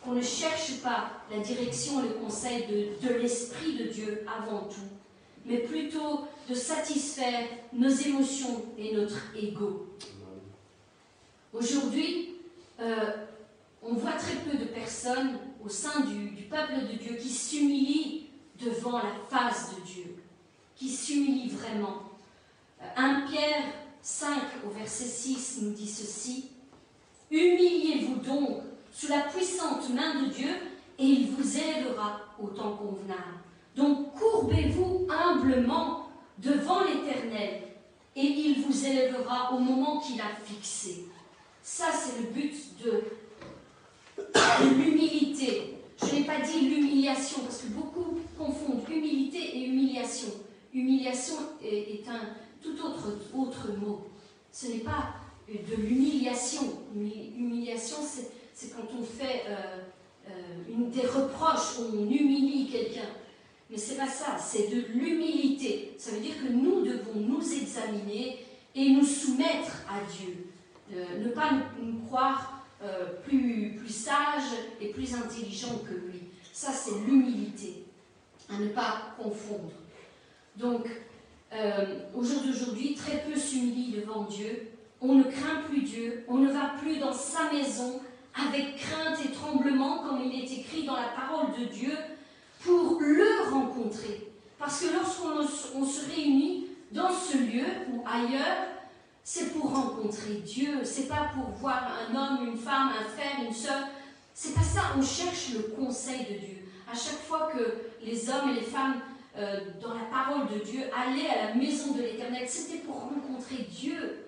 qu'on ne cherche pas la direction et le conseil de, l'Esprit de Dieu avant tout, mais plutôt de satisfaire nos émotions et notre ego. Aujourd'hui, euh, on voit très peu de personnes au sein du peuple de Dieu qui s'humilient devant la face de Dieu, qui s'humilient vraiment. 1 Euh, Pierre 5 au verset 6 nous dit ceci. Humiliez-vous donc sous la puissante main de Dieu et il vous élèvera au temps convenable. Donc courbez-vous humblement devant l'Éternel et il vous élèvera au moment qu'il a fixé. Ça, c'est le but de l'humilité. Je n'ai pas dit l'humiliation parce que beaucoup confondent humilité et humiliation. Humiliation est, un tout autre, autre mot. Ce n'est pas de l'humiliation. Humiliation, c'est quand on fait euh, euh, des reproches, on humilie quelqu'un. Mais c'est pas ça, c'est de l'humilité. Ça veut dire que nous devons nous examiner et nous soumettre à Dieu. Euh, ne pas nous, croire plus, plus sages et plus intelligents que lui. Ça, c'est l'humilité. À ne pas confondre. Donc, euh, au jour d'aujourd'hui, très peu s'humilient devant Dieu. On ne craint plus Dieu. On ne va plus dans sa maison avec crainte et tremblement, comme il est écrit dans la parole de Dieu, pour le rencontrer. Parce que lorsqu'on on se réunit dans ce lieu ou ailleurs, c'est pour rencontrer Dieu, c'est pas pour voir un homme, une femme, un frère, une sœur. C'est pas ça, on cherche le conseil de Dieu. À chaque fois que les hommes et les femmes, euh, dans la parole de Dieu, allaient à la maison de l'Éternel, c'était pour rencontrer Dieu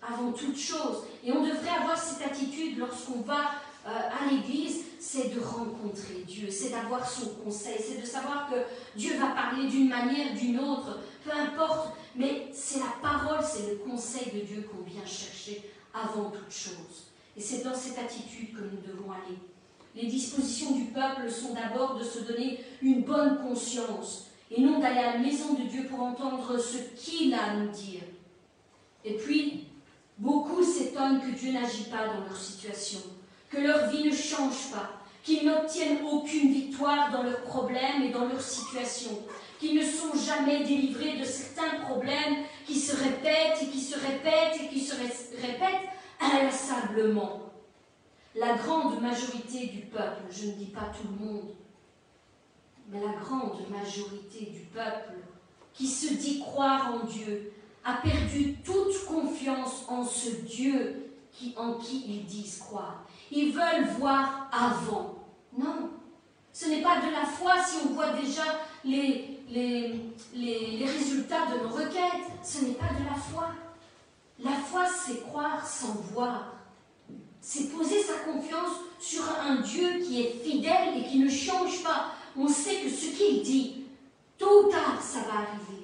avant toute chose. Et on devrait avoir cette attitude lorsqu'on va euh, à l'église, c'est de rencontrer Dieu, c'est d'avoir son conseil, c'est de savoir que Dieu va parler d'une manière, d'une autre, peu importe, mais c'est la parole, c'est le conseil de Dieu qu'on vient chercher avant toute chose. Et c'est dans cette attitude que nous devons aller. Les dispositions du peuple sont d'abord de se donner une bonne conscience et non d'aller à la maison de Dieu pour entendre ce qu'il a à nous dire. Et puis, Beaucoup s'étonnent que Dieu n'agit pas dans leur situation, que leur vie ne change pas, qu'ils n'obtiennent aucune victoire dans leurs problèmes et dans leur situation, qu'ils ne sont jamais délivrés de certains problèmes qui se répètent et qui se répètent et qui se répètent inlassablement. La grande majorité du peuple, je ne dis pas tout le monde, mais la grande majorité du peuple qui se dit croire en Dieu, a perdu toute confiance en ce Dieu qui, en qui ils disent croire. Ils veulent voir avant. Non, ce n'est pas de la foi si on voit déjà les, les, les, les résultats de nos requêtes. Ce n'est pas de la foi. La foi, c'est croire sans voir. C'est poser sa confiance sur un Dieu qui est fidèle et qui ne change pas. On sait que ce qu'il dit, tôt ou tard, ça va arriver.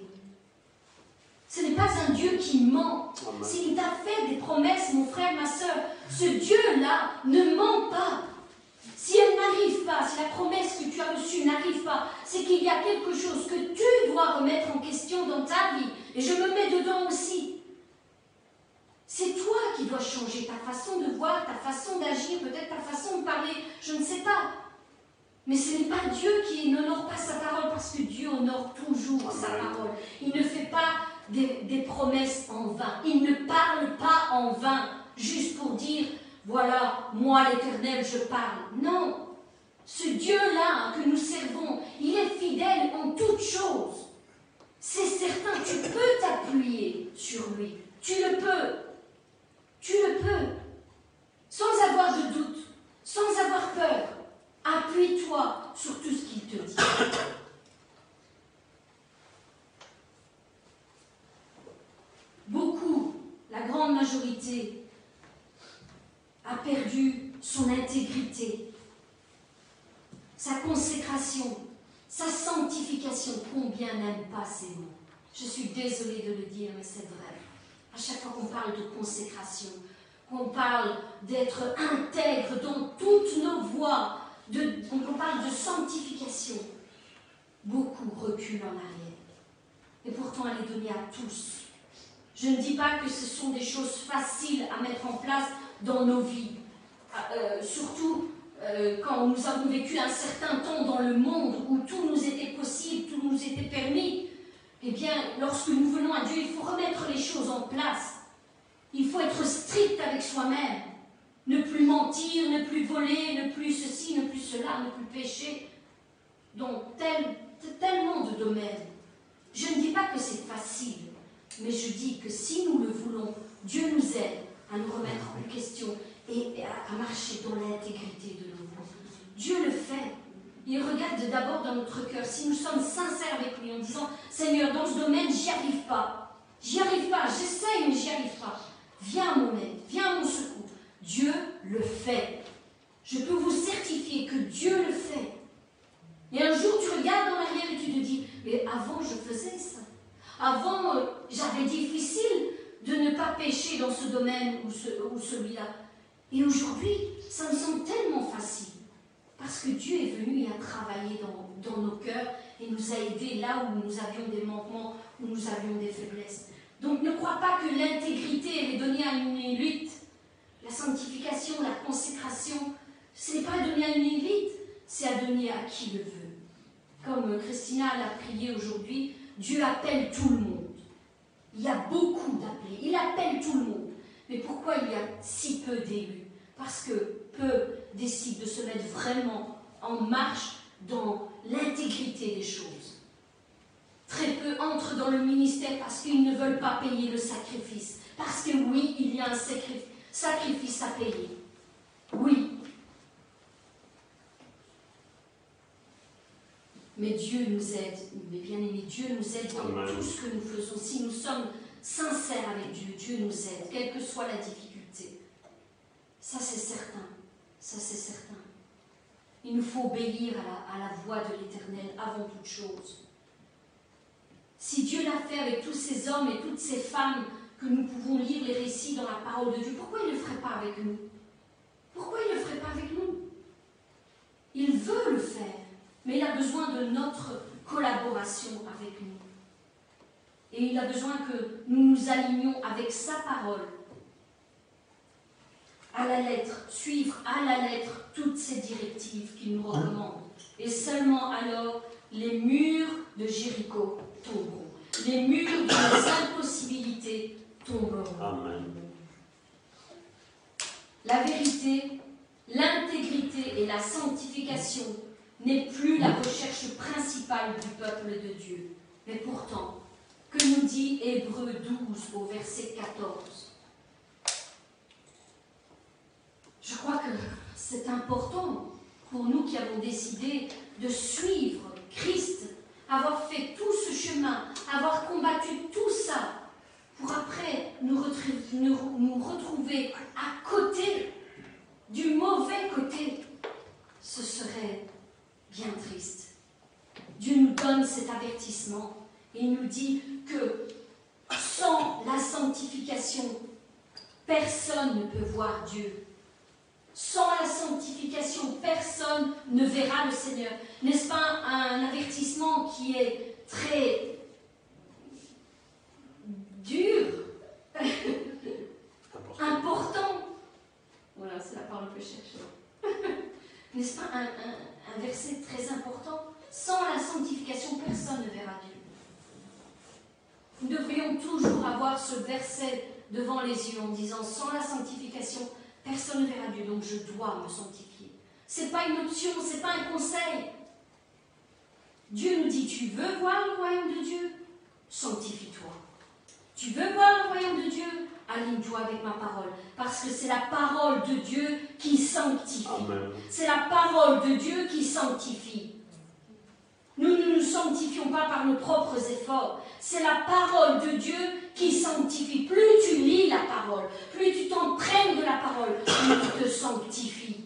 Ce n'est pas un Dieu qui ment. S'il t'a fait des promesses, mon frère, ma soeur, ce Dieu-là ne ment pas. Si elle n'arrive pas, si la promesse que tu as reçue n'arrive pas, c'est qu'il y a quelque chose que tu dois remettre en question dans ta vie. Et je me mets dedans aussi. C'est toi qui dois changer ta façon de voir, ta façon d'agir, peut-être ta façon de parler, je ne sais pas. Mais ce n'est pas Dieu qui n'honore pas sa parole parce que Dieu honore toujours sa parole. Il ne fait pas des, des, promesses en vain. Il ne parle pas en vain, juste pour dire, voilà, moi l'Éternel, je parle. Non. Ce Dieu-là que nous servons, il est fidèle en toutes choses. C'est certain, tu peux t'appuyer sur lui. Tu le peux. Tu le peux. Sans avoir de doute, sans avoir peur. Appuie-toi sur tout ce qu'il te dit. Beaucoup, la grande majorité, a perdu son intégrité, sa consécration, Sa sanctification, combien n'aime pas ces mots Je suis désolée de le dire, mais c'est vrai. À chaque fois qu'on parle de consécration, qu'on parle d'être intègre dans toutes nos voies, qu'on parle de sanctification, beaucoup reculent en arrière. Et pourtant, elle est donnée à tous. Je ne dis pas que ce sont des choses faciles à mettre en place dans nos vies. Euh, surtout euh, quand nous avons vécu un certain temps dans le monde où tout nous était possible, tout nous était permis, eh bien, lorsque nous venons à Dieu, il faut remettre les choses en place. Il faut être strict avec soi-même. Ne plus mentir, ne plus voler, ne plus ceci, ne plus cela, ne plus pécher. Donc, tel, tellement de domaines. Je ne dis pas que c'est facile, mais je dis que si nous le voulons, Dieu nous aide à nous remettre en question et à marcher dans l'intégrité de nos. Dieu le fait. Il regarde d'abord dans notre cœur. Si nous sommes sincères avec lui en disant Seigneur, dans ce domaine, j'y arrive pas. J'y arrive pas, j'essaye, mais j'y arrive pas. Viens mon aide, viens mon secours. Dieu le fait. Je peux vous certifier que Dieu le fait. Et un jour, tu regardes en arrière et tu te dis Mais avant, je faisais ça. Avant, euh, j'avais difficile de ne pas pécher dans ce domaine ou celui-là. Et aujourd'hui, ça me semble tellement facile. Parce que Dieu est venu et a travaillé dans, nos cœurs et nous a aidés là où nous avions des manquements, où nous avions des faiblesses. Donc ne crois pas que l'intégrité est donnée à une élite. La sanctification, la consécration, ce n'est pas donné à une élite, c'est à donner à qui le veut. Comme Christina l'a prié aujourd'hui, Dieu appelle tout le monde. Il y a beaucoup d'appelés. Il appelle tout le monde. Mais pourquoi il y a si peu d'élus? Parce que peu décident de se mettre vraiment en marche dans l'intégrité des choses. Très peu entrent dans le ministère parce qu'ils ne veulent pas payer le sacrifice. Parce que oui, il y a un sacrifice à payer. Oui. Mais Dieu nous aide, mais bien aimé, Dieu nous aide dans tout ce que nous faisons. Si nous sommes sincères avec Dieu, Dieu nous aide, quelle que soit la difficulté. Ça, c'est certain. Ça, c'est certain. Il nous faut obéir à la, voix de l'Éternel avant toute chose. Si Dieu l'a fait avec tous ces hommes et toutes ces femmes que nous pouvons lire les récits dans la parole de Dieu, pourquoi il ne le ferait pas avec nous? Pourquoi il ne le ferait pas avec nous? Il veut le faire, mais il a besoin de notre collaboration avec nous. Et il a besoin que nous nous alignions avec sa parole à la lettre, suivre à la lettre toutes ces directives qu'il nous recommande. Et seulement alors les murs de Jéricho tomberont. Les murs des impossibilités tomberont. Amen. La vérité, l'intégrité et la sanctification n'est plus la recherche principale du peuple de Dieu. Mais pourtant, que nous dit Hébreu 12 au verset 14 Je crois que c'est important pour nous qui avons décidé de suivre Christ, avoir fait tout ce chemin, avoir combattu tout ça, pour après nous, retrouver à côté, du mauvais côté. Ce serait bien triste. Dieu nous donne cet avertissement et il nous dit que sans la sanctification, personne ne peut voir Dieu. Sans la sanctification, personne ne verra le Seigneur. N'est-ce pas un avertissement qui est très dur, important, Voilà, c'est la parole que je cherche. N'est-ce pas un verset très important Sans la sanctification, personne ne verra Dieu. Nous devrions toujours avoir ce verset devant les yeux en disant sans la sanctification, personne ne verra Dieu, donc je dois me sanctifier. Ce n'est pas une option, ce n'est pas un conseil. Dieu nous dit Tu veux voir le royaume de Dieu? Sanctifie-toi. Tu veux voir le royaume de Dieu? Aligne-toi avec ma parole. Parce que c'est la parole de Dieu qui sanctifie. C'est la parole de Dieu qui sanctifie. Nous ne nous sanctifions pas par nos propres efforts. C'est la parole de Dieu qui sanctifie. Plus tu lis la parole, plus tu t'entraînes de la parole, plus tu te sanctifies.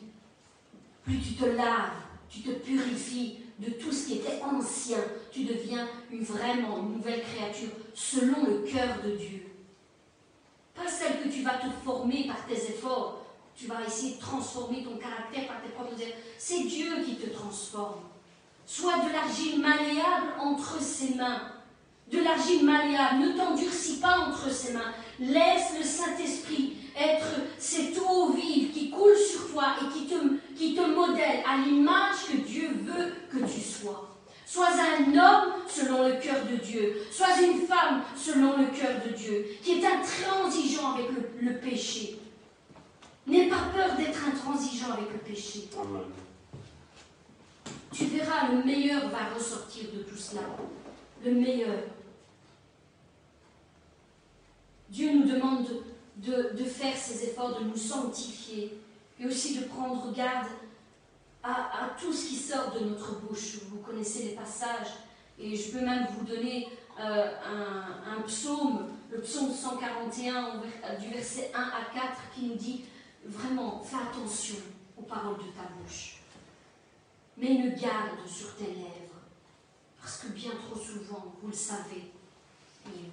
Plus tu te laves, tu te purifies, de tout ce qui était ancien. Tu deviens une, vraiment nouvelle créature selon le cœur de Dieu. Pas celle que tu vas te former par tes efforts. Tu vas essayer de transformer ton caractère par tes propres efforts. C'est Dieu qui te transforme. Sois de l'argile malléable entre ses mains. De l'argile malléable. Ne t'endurcis pas entre ses mains. Laisse le Saint-Esprit être cette eau vive qui coule sur toi et qui te, modèle à l'image que Dieu veut que tu sois. Sois un homme selon le cœur de Dieu. Sois une femme selon le cœur de Dieu, qui est intransigeant avec le, péché. N'aie pas peur d'être intransigeant avec le péché. Tu verras, le meilleur va ressortir de tout cela. Le meilleur. Dieu nous demande de, faire ces efforts, de nous sanctifier et aussi de prendre garde à, tout ce qui sort de notre bouche. Vous connaissez les passages et je peux même vous donner euh, un, un psaume, le psaume 141 au ver- du verset 1 à 4 qui nous dit vraiment fais attention aux paroles de ta bouche mais une garde sur tes lèvres. Parce que bien trop souvent, vous le savez, et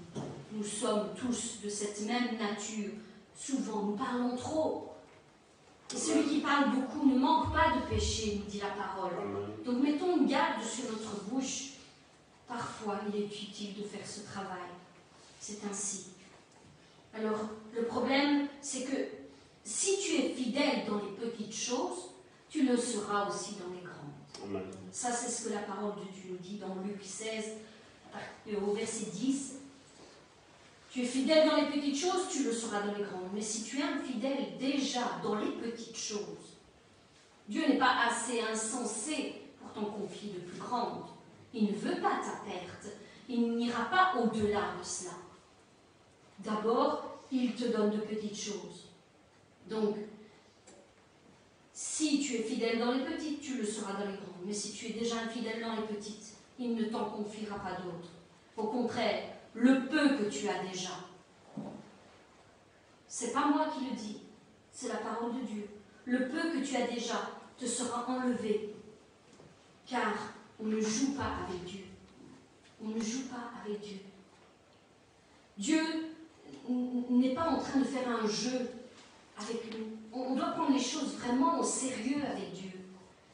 nous sommes tous de cette même nature. Souvent, nous parlons trop. Et celui qui parle beaucoup ne manque pas de péché, nous dit la parole. Donc mettons une garde sur notre bouche. Parfois, il est utile de faire ce travail. C'est ainsi. Alors, le problème, c'est que si tu es fidèle dans les petites choses, tu le seras aussi dans les grandes. Ça, c'est ce que la parole de Dieu nous dit dans Luc 16, euh, au verset 10. Tu es fidèle dans les petites choses, tu le seras dans les grandes. Mais si tu es infidèle déjà dans les petites choses, Dieu n'est pas assez insensé pour t'en confier de plus grandes. Il ne veut pas ta perte. Il n'ira pas au-delà de cela. D'abord, il te donne de petites choses. Donc, si tu es fidèle dans les petites, tu le seras dans les grandes. Mais si tu es déjà infidèle dans les petites, il ne t'en confiera pas d'autres. Au contraire, le peu que tu as déjà, c'est pas moi qui le dis, c'est la parole de Dieu. Le peu que tu as déjà te sera enlevé, car on ne joue pas avec Dieu. On ne joue pas avec Dieu. Dieu n'est pas en train de faire un jeu avec nous. On doit prendre les choses vraiment au sérieux avec Dieu.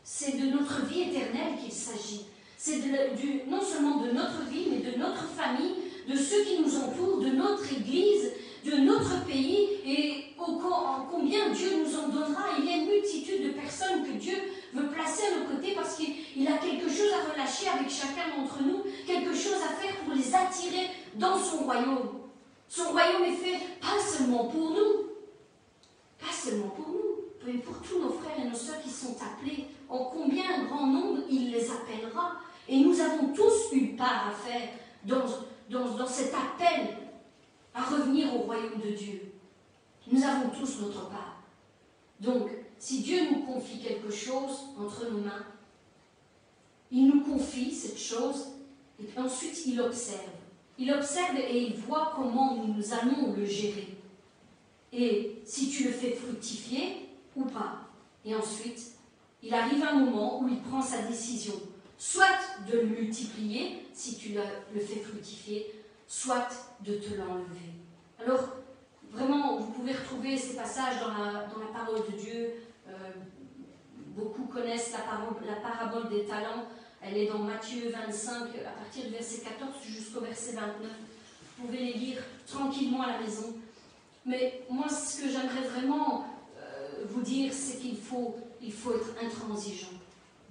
C'est de notre vie éternelle qu'il s'agit. C'est non seulement de notre vie, mais de notre famille, de ceux qui nous entourent, de notre Église, de notre pays et combien Dieu nous en donnera. Il y a une multitude de personnes que Dieu veut placer à nos côtés parce qu'il il a quelque chose à relâcher avec chacun d'entre nous, quelque chose à faire pour les attirer dans son royaume. Son royaume est fait pas seulement pour nous, pas seulement pour nous, mais pour tous nos frères et nos sœurs qui sont appelés. En combien grand nombre il les appellera. Et nous avons tous une part à faire dans, cet appel à revenir au royaume de Dieu. Nous avons tous notre part. Donc, si Dieu nous confie quelque chose entre nos mains, il nous confie cette chose et puis ensuite il observe. Il observe et il voit comment nous, nous allons le gérer. Et si tu le fais fructifier ou pas. Et ensuite, il arrive un moment où il prend sa décision, soit de le multiplier, si tu le, fais fructifier, soit de te l'enlever. Alors, vraiment, vous pouvez retrouver ces passages dans la, dans la parole de Dieu. Euh, beaucoup connaissent la, parole, la parabole des talents. Elle est dans Matthieu 25, à partir du verset 14 jusqu'au verset 29. Vous pouvez les lire tranquillement à la maison. Mais moi, ce que j'aimerais vraiment euh, vous dire, c'est qu'il faut, être intransigeant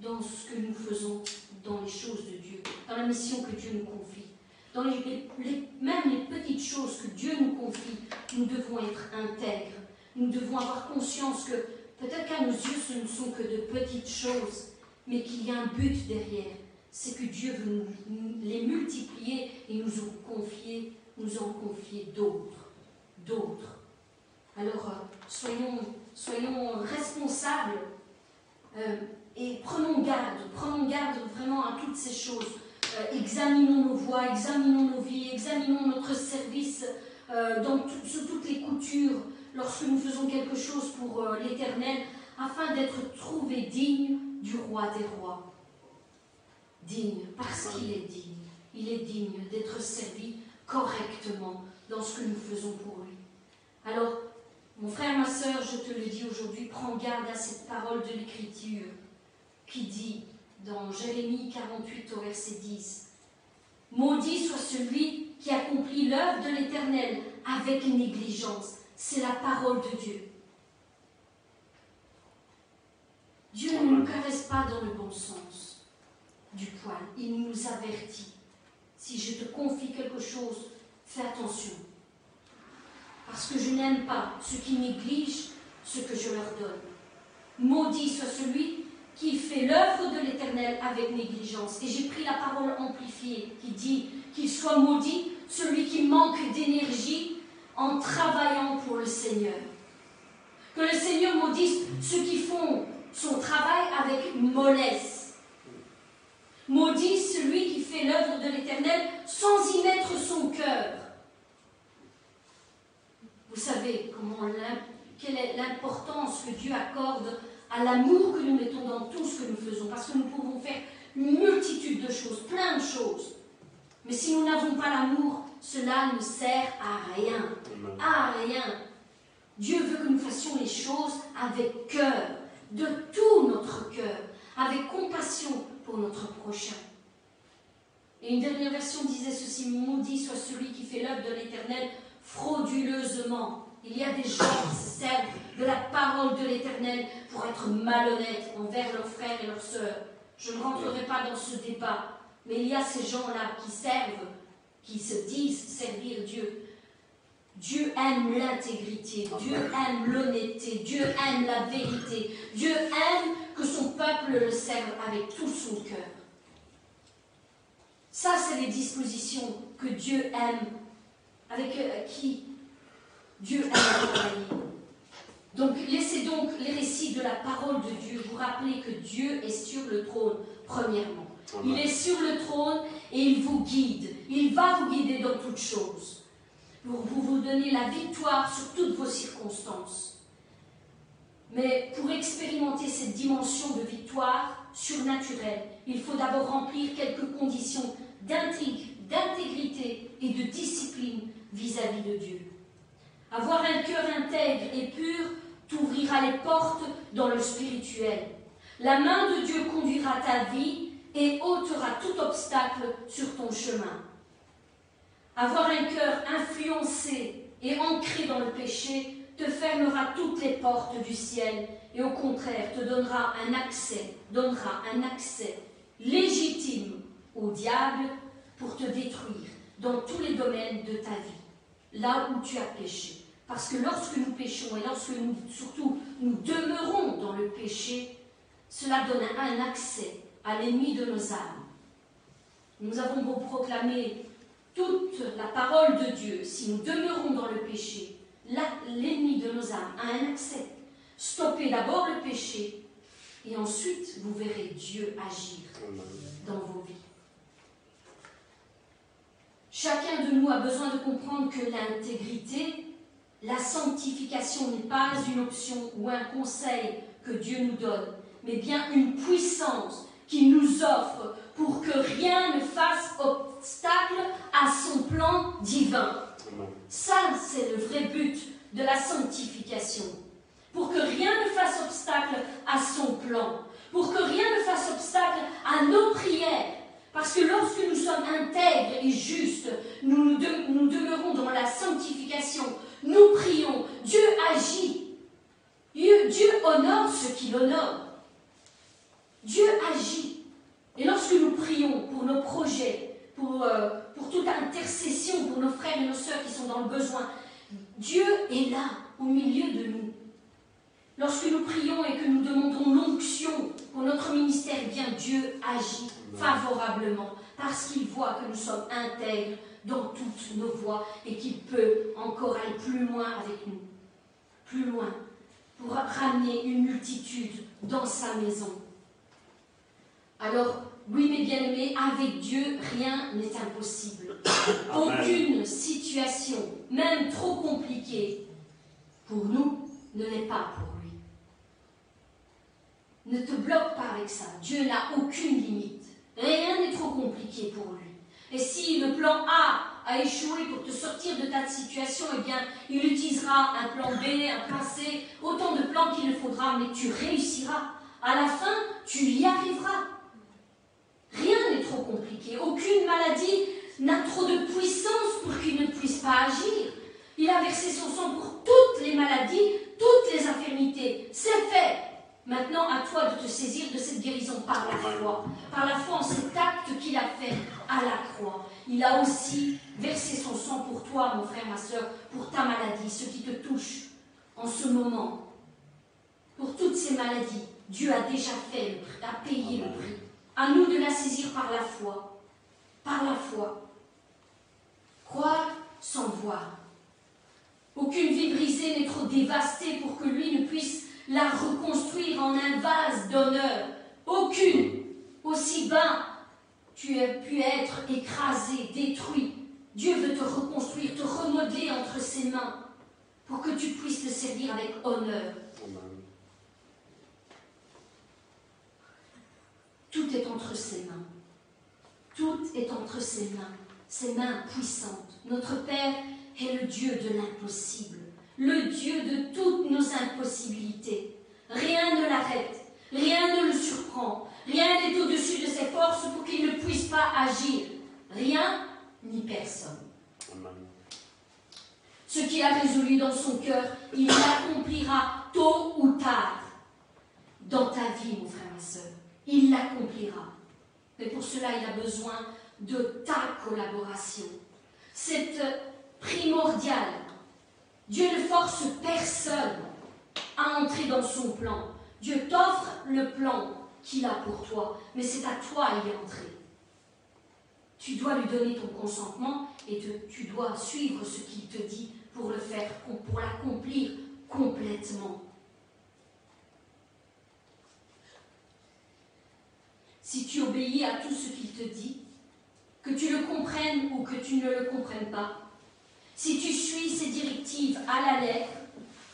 dans ce que nous faisons, dans les choses de Dieu, dans la mission que Dieu nous confie. Dans même les petites choses que Dieu nous confie, nous devons être intègres. Nous devons avoir conscience que peut-être qu'à nos yeux, ce ne sont que de petites choses, mais qu'il y a un but derrière. C'est que Dieu veut nous, les multiplier et nous en nous en confier d'autres d'autres. Alors, euh, soyons, responsables euh, et prenons garde, prenons garde vraiment à toutes ces choses. Euh, examinons nos voies, examinons nos vies, examinons notre service sous toutes les coutures lorsque nous faisons quelque chose pour l'éternel, afin d'être trouvés dignes du roi des rois. digne, parce qu'il est digne. Il est digne d'être servi correctement dans ce que nous faisons pour. Alors, mon frère, ma soeur, je te le dis aujourd'hui, prends garde à cette parole de l'Écriture qui dit dans Jérémie 48 au verset 10, Maudit soit celui qui accomplit l'œuvre de l'Éternel avec négligence. C'est la parole de Dieu. Dieu ne nous caresse pas dans le bon sens du poil. Il nous avertit. Si je te confie quelque chose, fais attention. Parce que je n'aime pas ceux qui négligent ce que je leur donne. Maudit soit celui qui fait l'œuvre de l'Éternel avec négligence. Et j'ai pris la parole amplifiée qui dit qu'il soit maudit celui qui manque d'énergie en travaillant pour le Seigneur. Que le Seigneur maudisse ceux qui font son travail avec mollesse. Maudit celui qui fait l'œuvre de l'Éternel sans y mettre son cœur. Vous savez comment quelle est l'importance que Dieu accorde à l'amour que nous mettons dans tout ce que nous faisons, parce que nous pouvons faire une multitude de choses, plein de choses. Mais si nous n'avons pas l'amour, cela ne sert à rien. À rien. Dieu veut que nous fassions les choses avec cœur, de tout notre cœur, avec compassion pour notre prochain. Et une dernière version disait ceci, maudit soit celui qui fait l'œuvre de l'Éternel frauduleusement. Il y a des gens qui se servent de la parole de l'Éternel pour être malhonnêtes envers leurs frères et leurs sœurs. Je ne rentrerai pas dans ce débat, mais il y a ces gens-là qui servent, qui se disent servir Dieu. Dieu aime l'intégrité, Dieu aime l'honnêteté, Dieu aime la vérité, Dieu aime que son peuple le serve avec tout son cœur. Ça, c'est les dispositions que Dieu aime, avec euh, qui Dieu aime travailler. Donc, laissez donc les récits de la parole de Dieu vous rappeler que Dieu est sur le trône, premièrement. Il est sur le trône et il vous guide. Il va vous guider dans toutes choses pour vous, vous donner la victoire sur toutes vos circonstances. Mais pour expérimenter cette dimension de victoire surnaturelle, il faut d'abord remplir quelques conditions d'intégrité et de discipline vis-à-vis -vis de Dieu. Avoir un cœur intègre et pur t'ouvrira les portes dans le spirituel. La main de Dieu conduira ta vie et ôtera tout obstacle sur ton chemin. Avoir un cœur influencé et ancré dans le péché te fermera toutes les portes du ciel et au contraire te donnera un accès, donnera un accès légitime au diable pour te détruire dans tous les domaines de ta vie, là où tu as péché. Parce que lorsque nous péchons et lorsque nous, surtout, nous demeurons dans le péché, cela donne un accès à l'ennemi de nos âmes. Nous avons beau proclamer toute la parole de Dieu, si nous demeurons dans le péché, l'ennemi de nos âmes a un accès. Stoppez d'abord le péché et ensuite vous verrez Dieu agir dans vos vies. Chacun de nous a besoin de comprendre que l'intégrité, la sanctification n'est pas une option ou un conseil que Dieu nous donne, mais bien une puissance qui nous offre pour que rien ne fasse obstacle à son plan divin. Ça, c'est le vrai but de la sanctification. Pour que rien ne fasse obstacle à son plan. Pour que rien ne fasse obstacle à nos prières. Parce que lorsque nous sommes intègres et justes, nous, demeurons dans la sanctification. Nous prions. Dieu agit. Dieu, Dieu honore ce qu'il honore. Dieu agit. Et lorsque nous prions pour nos projets, pour, euh, pour toute intercession, pour nos frères et nos sœurs qui sont dans le besoin, Dieu est là, au milieu de nous. Lorsque nous prions et que nous demandons l'onction pour notre ministère, eh bien Dieu agit favorablement parce qu'il voit que nous sommes intègres dans toutes nos voies et qu'il peut encore aller plus loin avec nous. Plus loin pour ramener une multitude dans sa maison. Alors, oui, mes bien-aimés, avec Dieu, rien n'est impossible. Aucune situation, même trop compliquée, pour nous, ne l'est pas pour lui. Ne te bloque pas avec ça. Dieu n'a aucune limite. Rien n'est trop compliqué pour lui. Et si le plan A a échoué pour te sortir de ta situation, eh bien, il utilisera un plan B, un plan C, autant de plans qu'il le faudra, mais tu réussiras. À la fin, tu y arriveras. Rien n'est trop compliqué. Aucune maladie n'a trop de puissance pour qu'il ne puisse pas agir. Il a versé son sang pour toutes les maladies, toutes les infirmités. C'est fait. Maintenant, à toi de te saisir de cette guérison par la foi. Par la foi en cet acte qu'il a fait à la croix. Il a aussi versé son sang pour toi, mon frère, ma soeur, pour ta maladie, ce qui te touche en ce moment. Pour toutes ces maladies, Dieu a déjà fait le prix, a payé le prix. À nous de la saisir par la foi. Par la foi. Croire sans voir. Aucune vie brisée n'est trop dévastée pour que lui ne puisse la reconstruire en un vase d'honneur. Aucune. Aussi bas tu as pu être écrasé, détruit. Dieu veut te reconstruire, te remodeler entre ses mains pour que tu puisses le servir avec honneur. Tout est entre ses mains. Tout est entre ses mains, ses mains puissantes. Notre Père est le Dieu de l'impossible, le Dieu de toutes nos impossibilités. Rien ne l'arrête, rien ne le surprend, rien n'est au-dessus de ses forces pour qu'il ne puisse pas agir. Rien ni personne. Ce qu'il a résolu dans son cœur, il l'accomplira tôt ou tard dans ta vie, mon frère, ma soeur. Il l'accomplira. Mais pour cela, il a besoin de ta collaboration. C'est primordial. Dieu ne force personne à entrer dans son plan. Dieu t'offre le plan qu'il a pour toi, mais c'est à toi d'y entrer. Tu dois lui donner ton consentement et tu dois suivre ce qu'il te dit pour le faire, pour l'accomplir complètement. Si tu obéis à tout ce qu'il te dit, que tu le comprennes ou que tu ne le comprennes pas, si tu suis ses directives à la lettre,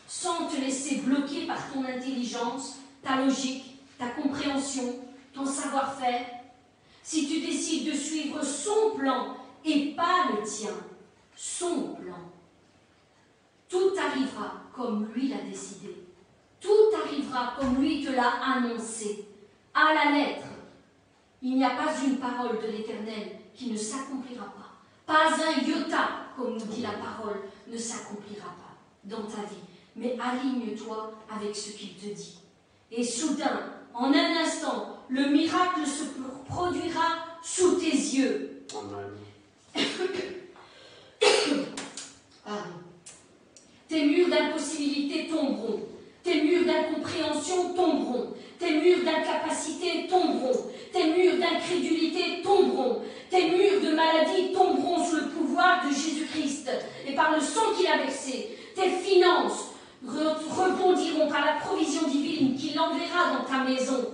sans te laisser bloquer par ton intelligence, ta logique, ta compréhension, ton savoir-faire, si tu décides de suivre son plan et pas le tien, son plan, tout arrivera comme lui l'a décidé. Tout arrivera comme lui te l'a annoncé, à la lettre. Il n'y a pas une parole de l'Éternel qui ne s'accomplira pas. Pas un iota, comme nous dit la parole, ne s'accomplira pas dans ta vie. Mais aligne-toi avec ce qu'il te dit. Et soudain, en un instant, le miracle se produira sous tes yeux. Tes murs d'impossibilité tomberont. Tes murs d'incompréhension tomberont. Tes murs d'incapacité tomberont. Tes murs d'incrédulité tomberont. Tes murs de maladie tomberont sous le pouvoir de Jésus-Christ et par le sang qu'il a versé. Tes finances rebondiront par la provision divine qu'il enverra dans ta maison.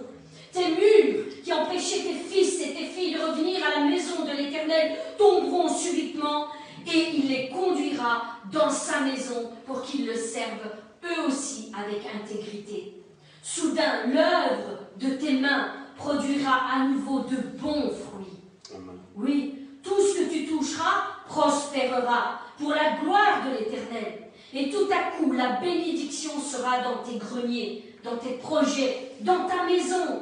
Tes murs qui empêchaient tes fils et tes filles de revenir à la maison de l'Éternel tomberont subitement et il les conduira dans sa maison pour qu'ils le servent eux aussi avec intégrité. Soudain, l'œuvre de tes mains produira à nouveau de bons fruits. Oui, tout ce que tu toucheras prospérera pour la gloire de l'Éternel. Et tout à coup, la bénédiction sera dans tes greniers, dans tes projets, dans ta maison.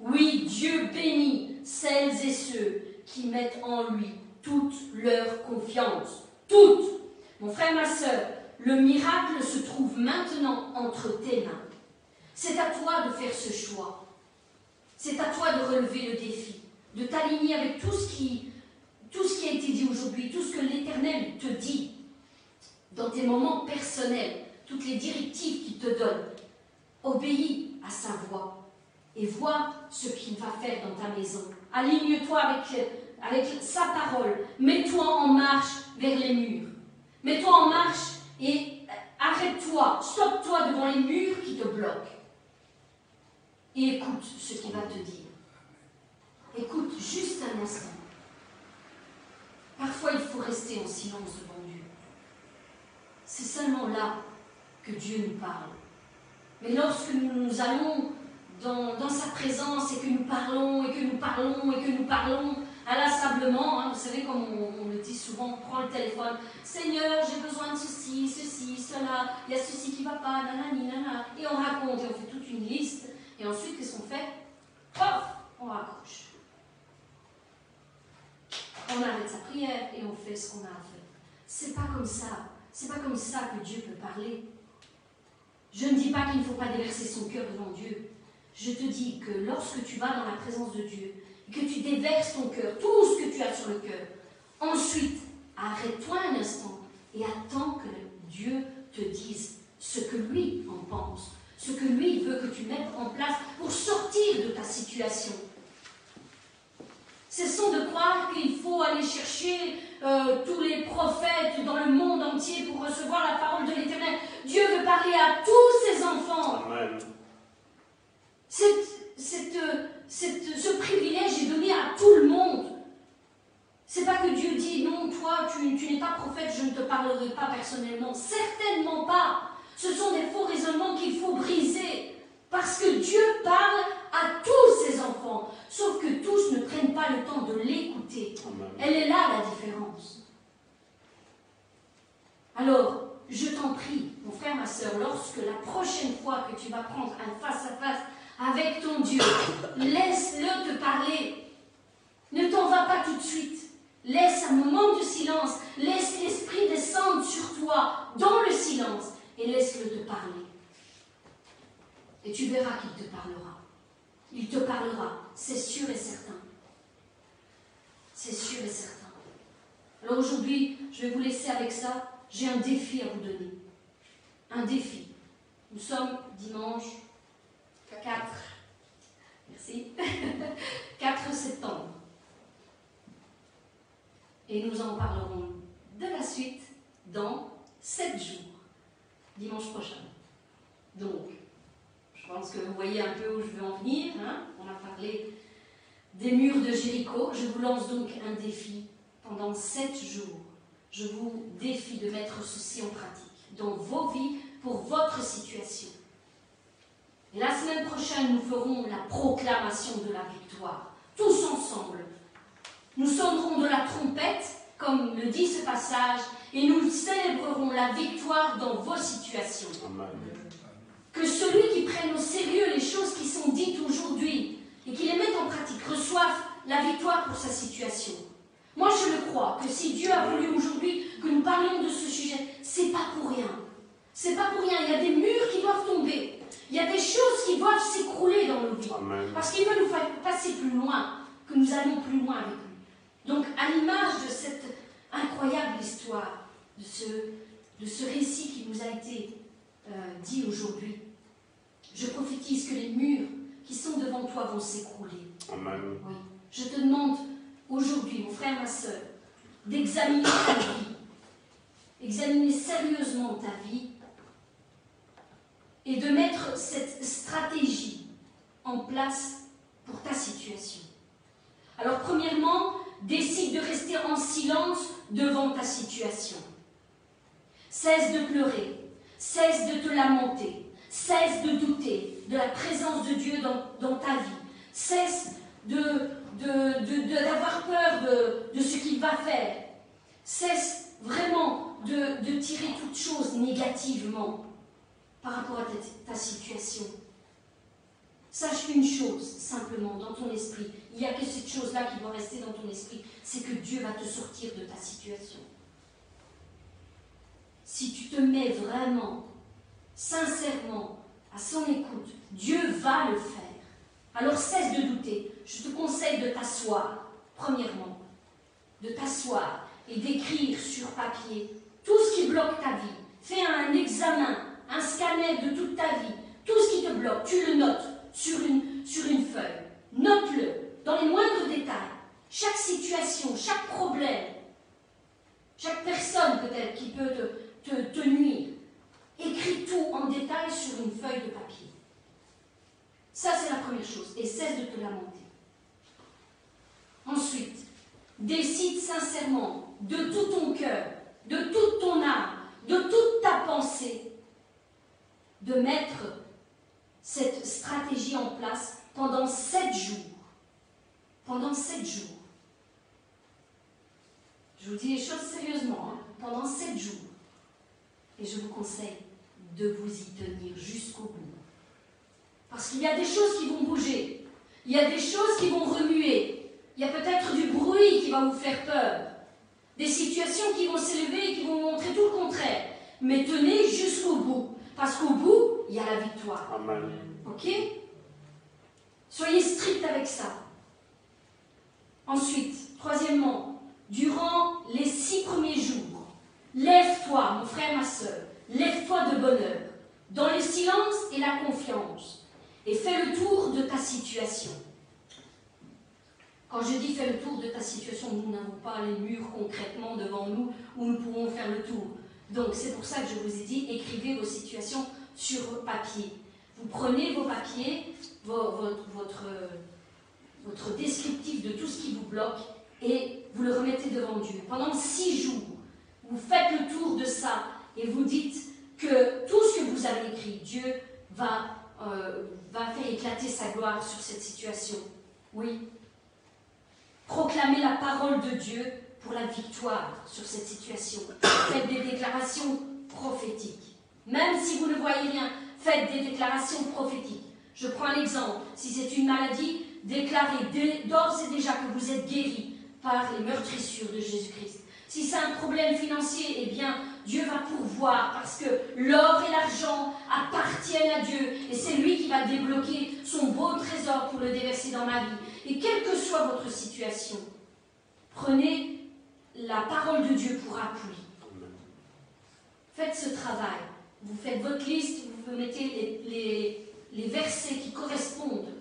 Oui, Dieu bénit celles et ceux qui mettent en lui toute leur confiance. Toutes. Mon frère, ma soeur, le miracle se trouve maintenant entre tes mains. C'est à toi de faire ce choix. C'est à toi de relever le défi, de t'aligner avec tout ce, qui, tout ce qui a été dit aujourd'hui, tout ce que l'Éternel te dit dans tes moments personnels, toutes les directives qu'il te donne. Obéis à sa voix et vois ce qu'il va faire dans ta maison. Aligne-toi avec, avec sa parole. Mets-toi en marche vers les murs. Mets-toi en marche et arrête-toi, stoppe-toi devant les murs qui te bloquent. Et écoute ce qu'il va te dire. Écoute juste un instant. Parfois, il faut rester en silence devant Dieu. C'est seulement là que Dieu nous parle. Mais lorsque nous, allons dans, dans sa présence et que nous parlons et que nous parlons et que nous parlons inlassablement. hein. vous savez, comme on, on le dit souvent, on prend le téléphone. Seigneur, j'ai besoin de ceci, ceci, cela. Il y a ceci qui ne va pas, nanani, nanana. Et on raconte et on fait toute une liste. Et ensuite, qu'est-ce qu'on fait Pof On raccroche. On arrête sa prière et on fait ce qu'on a à faire. C'est pas comme ça. C'est pas comme ça que Dieu peut parler. Je ne dis pas qu'il ne faut pas déverser son cœur devant Dieu. Je te dis que lorsque tu vas dans la présence de Dieu, que tu déverses ton cœur, tout ce que tu as sur le cœur, ensuite, arrête-toi un instant et attends que Dieu te dise ce que lui en pense, ce que lui veut que tu mettes en place pour sortir de ta situation. Cessons de croire qu'il faut aller chercher euh, tous les prophètes dans le monde entier pour recevoir la parole de l'Éternel. Dieu veut parler à tous ses enfants. Amen. Cette- cette- cette- ce privilège est donné à tout le monde. C'est pas que Dieu dit non, toi, tu, tu n'es pas prophète, je ne te parlerai pas personnellement. Certainement pas. Ce sont des faux raisonnements qu'il faut briser. Parce que Dieu parle à tous ses enfants. Sauf que tous ne prennent pas le temps de l'écouter. Elle est là la différence. Alors, je t'en prie, mon frère, ma soeur, lorsque la prochaine fois que tu vas prendre un face-à-face avec ton Dieu, laisse-le te parler. Ne t'en va pas tout de suite. Laisse un moment de silence. Laisse l'Esprit descendre sur toi dans le silence et laisse-le te parler. Et tu verras qu'il te parlera. Il te parlera, c'est sûr et certain. C'est sûr et certain. Alors aujourd'hui, je vais vous laisser avec ça. J'ai un défi à vous donner. Un défi. Nous sommes dimanche 4. Merci. 4 septembre. Et nous en parlerons de la suite dans 7 jours, dimanche prochain. Donc, je pense que vous voyez un peu où je veux en venir. hein. On a parlé des murs de Jéricho. Je vous lance donc un défi pendant sept jours. Je vous défie de mettre ceci en pratique dans vos vies pour votre situation. La semaine prochaine, nous ferons la proclamation de la victoire, tous ensemble. Nous sonnerons de la trompette, comme le dit ce passage, et nous célébrerons la victoire dans vos situations. Amen. Que celui qui prenne au sérieux les choses qui sont dites aujourd'hui et qui les mette en pratique reçoive la victoire pour sa situation. Moi, je le crois que si Dieu a voulu aujourd'hui que nous parlions de ce sujet, c'est pas pour rien. C'est pas pour rien. Il y a des murs qui doivent tomber. Il y a des choses qui doivent s'écrouler dans nos vies. Amen. Parce qu'il veut nous faire passer plus loin, que nous allons plus loin avec lui. Donc, à l'image de cette incroyable histoire, de ce, de ce récit qui nous a été euh, dit aujourd'hui, je prophétise que les murs qui sont devant toi vont s'écrouler. Amen. Oui. Je te demande aujourd'hui, mon frère, ma soeur, d'examiner ta vie, examiner sérieusement ta vie et de mettre cette stratégie en place pour ta situation. Alors, premièrement, décide de rester en silence devant ta situation. Cesse de pleurer, cesse de te lamenter, cesse de douter de la présence de Dieu dans, ta vie, cesse de, de- de- d'avoir peur de, ce qu'il va faire, cesse vraiment de, de tirer toute chose négativement par rapport à ta, ta situation. Sache une chose simplement dans ton esprit, il n'y a que cette chose-là qui doit rester dans ton esprit, c'est que Dieu va te sortir de ta situation. Si tu te mets vraiment, sincèrement, à son écoute, Dieu va le faire. Alors cesse de douter. Je te conseille de t'asseoir, premièrement, de t'asseoir et d'écrire sur papier tout ce qui bloque ta vie. Fais un examen, un scanner de toute ta vie. Tout ce qui te bloque, tu le notes sur une, sur une feuille. Note-le dans les moindres détails. Chaque situation, chaque problème, chaque personne peut-être qui peut te, te, nuire. Écris tout en détail sur une feuille de papier. Ça, c'est la première chose. Et cesse de te lamenter. Ensuite, décide sincèrement, de tout ton cœur, de toute ton âme, de toute ta pensée, de mettre cette stratégie en place pendant sept jours. Pendant sept jours. Je vous dis les choses sérieusement, hein. pendant sept jours. Et je vous conseille de vous y tenir jusqu'au bout. Parce qu'il y a des choses qui vont bouger. Il y a des choses qui vont remuer. Il y a peut-être du bruit qui va vous faire peur. Des situations qui vont s'élever et qui vont montrer tout le contraire. Mais tenez jusqu'au bout. Parce qu'au bout, il y a la victoire. Amen. Ok? Soyez strict avec ça. Ensuite, troisièmement, durant les six premiers jours, lève-toi, mon frère, ma soeur, lève-toi de bonheur, dans le silence et la confiance, et fais le tour de ta situation. Quand je dis fais le tour de ta situation, nous n'avons pas les murs concrètement devant nous où nous pourrons faire le tour. Donc c'est pour ça que je vous ai dit, écrivez vos situations sur papier. Vous prenez vos papiers, votre descriptif de tout ce qui vous bloque et vous le remettez devant Dieu. Pendant six jours, vous faites le tour de ça et vous dites que tout ce que vous avez écrit, Dieu va, euh, va faire éclater sa gloire sur cette situation. Oui. Proclamez la parole de Dieu pour la victoire sur cette situation. Faites des déclarations prophétiques. Même si vous ne voyez rien, faites des déclarations prophétiques. Je prends un exemple. Si c'est une maladie, déclarez d'ores et déjà que vous êtes guéri par les meurtrissures de Jésus-Christ. Si c'est un problème financier, eh bien, Dieu va pourvoir parce que l'or et l'argent appartiennent à Dieu et c'est lui qui va débloquer son beau trésor pour le déverser dans ma vie. Et quelle que soit votre situation, prenez la parole de Dieu pour appui. Faites ce travail. Vous faites votre liste, vous mettez les, les versets qui correspondent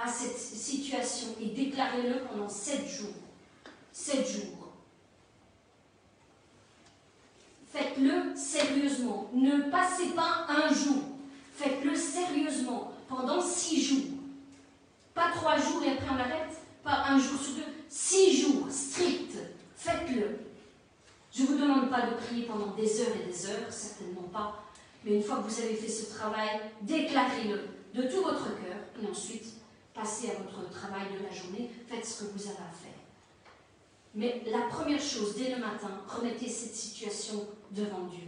à cette situation et déclarez-le pendant sept jours. Sept jours. Faites-le sérieusement. Ne passez pas un jour. Faites-le sérieusement pendant six jours. Pas trois jours et après on arrête. Pas un jour sur deux. Six jours, strict. Faites-le. Je ne vous demande pas de prier pendant des heures et des heures, certainement pas. Mais une fois que vous avez fait ce travail, déclarez-le de tout votre cœur et ensuite passez à votre travail de la journée, faites ce que vous avez à faire. Mais la première chose, dès le matin, remettez cette situation devant Dieu.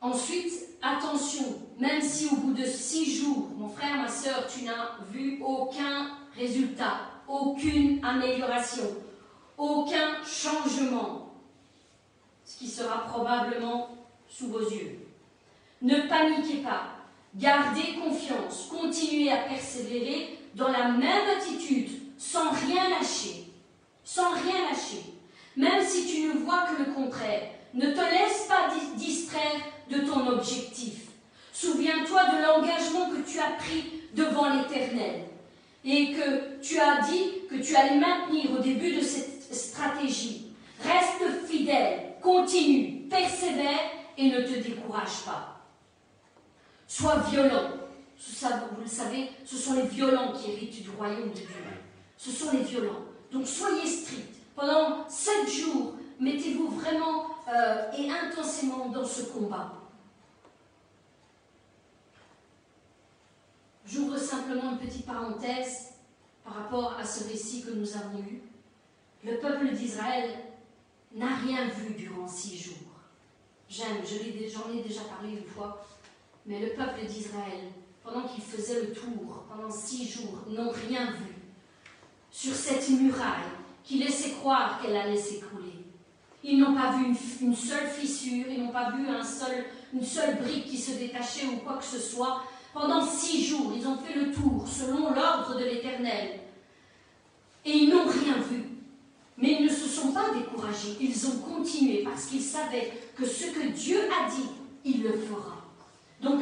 Ensuite, attention, même si au bout de six jours, mon frère, ma soeur, tu n'as vu aucun résultat, aucune amélioration, aucun changement, ce qui sera probablement sous vos yeux. Ne paniquez pas, gardez confiance, continuez à persévérer dans la même attitude, sans rien lâcher, sans rien lâcher. Même si tu ne vois que le contraire, ne te laisse pas distraire de ton objectif. Souviens-toi de l'engagement que tu as pris devant l'Éternel et que tu as dit que tu allais maintenir au début de cette stratégie. Reste fidèle, continue, persévère et ne te décourage pas. Sois violent. Vous le savez, ce sont les violents qui héritent du royaume de Dieu. Ce sont les violents. Donc soyez stricts. Pendant sept jours, mettez-vous vraiment euh, et intensément dans ce combat. J'ouvre simplement une petite parenthèse par rapport à ce récit que nous avons eu. Le peuple d'Israël n'a rien vu durant six jours. J'aime, j'en ai déjà parlé une fois, mais le peuple d'Israël, pendant qu'il faisait le tour, pendant six jours, n'ont rien vu sur cette muraille qui laissait croire qu'elle allait s'écrouler. Ils n'ont pas vu une, seule fissure, ils n'ont pas vu un seul, une seule brique qui se détachait ou quoi que ce soit. Pendant six jours, ils ont fait le tour selon l'ordre de l'Éternel. Et ils n'ont rien vu. Mais ils ne se sont pas découragés, ils ont continué parce qu'ils savaient que ce que Dieu a dit, il le fera. Donc,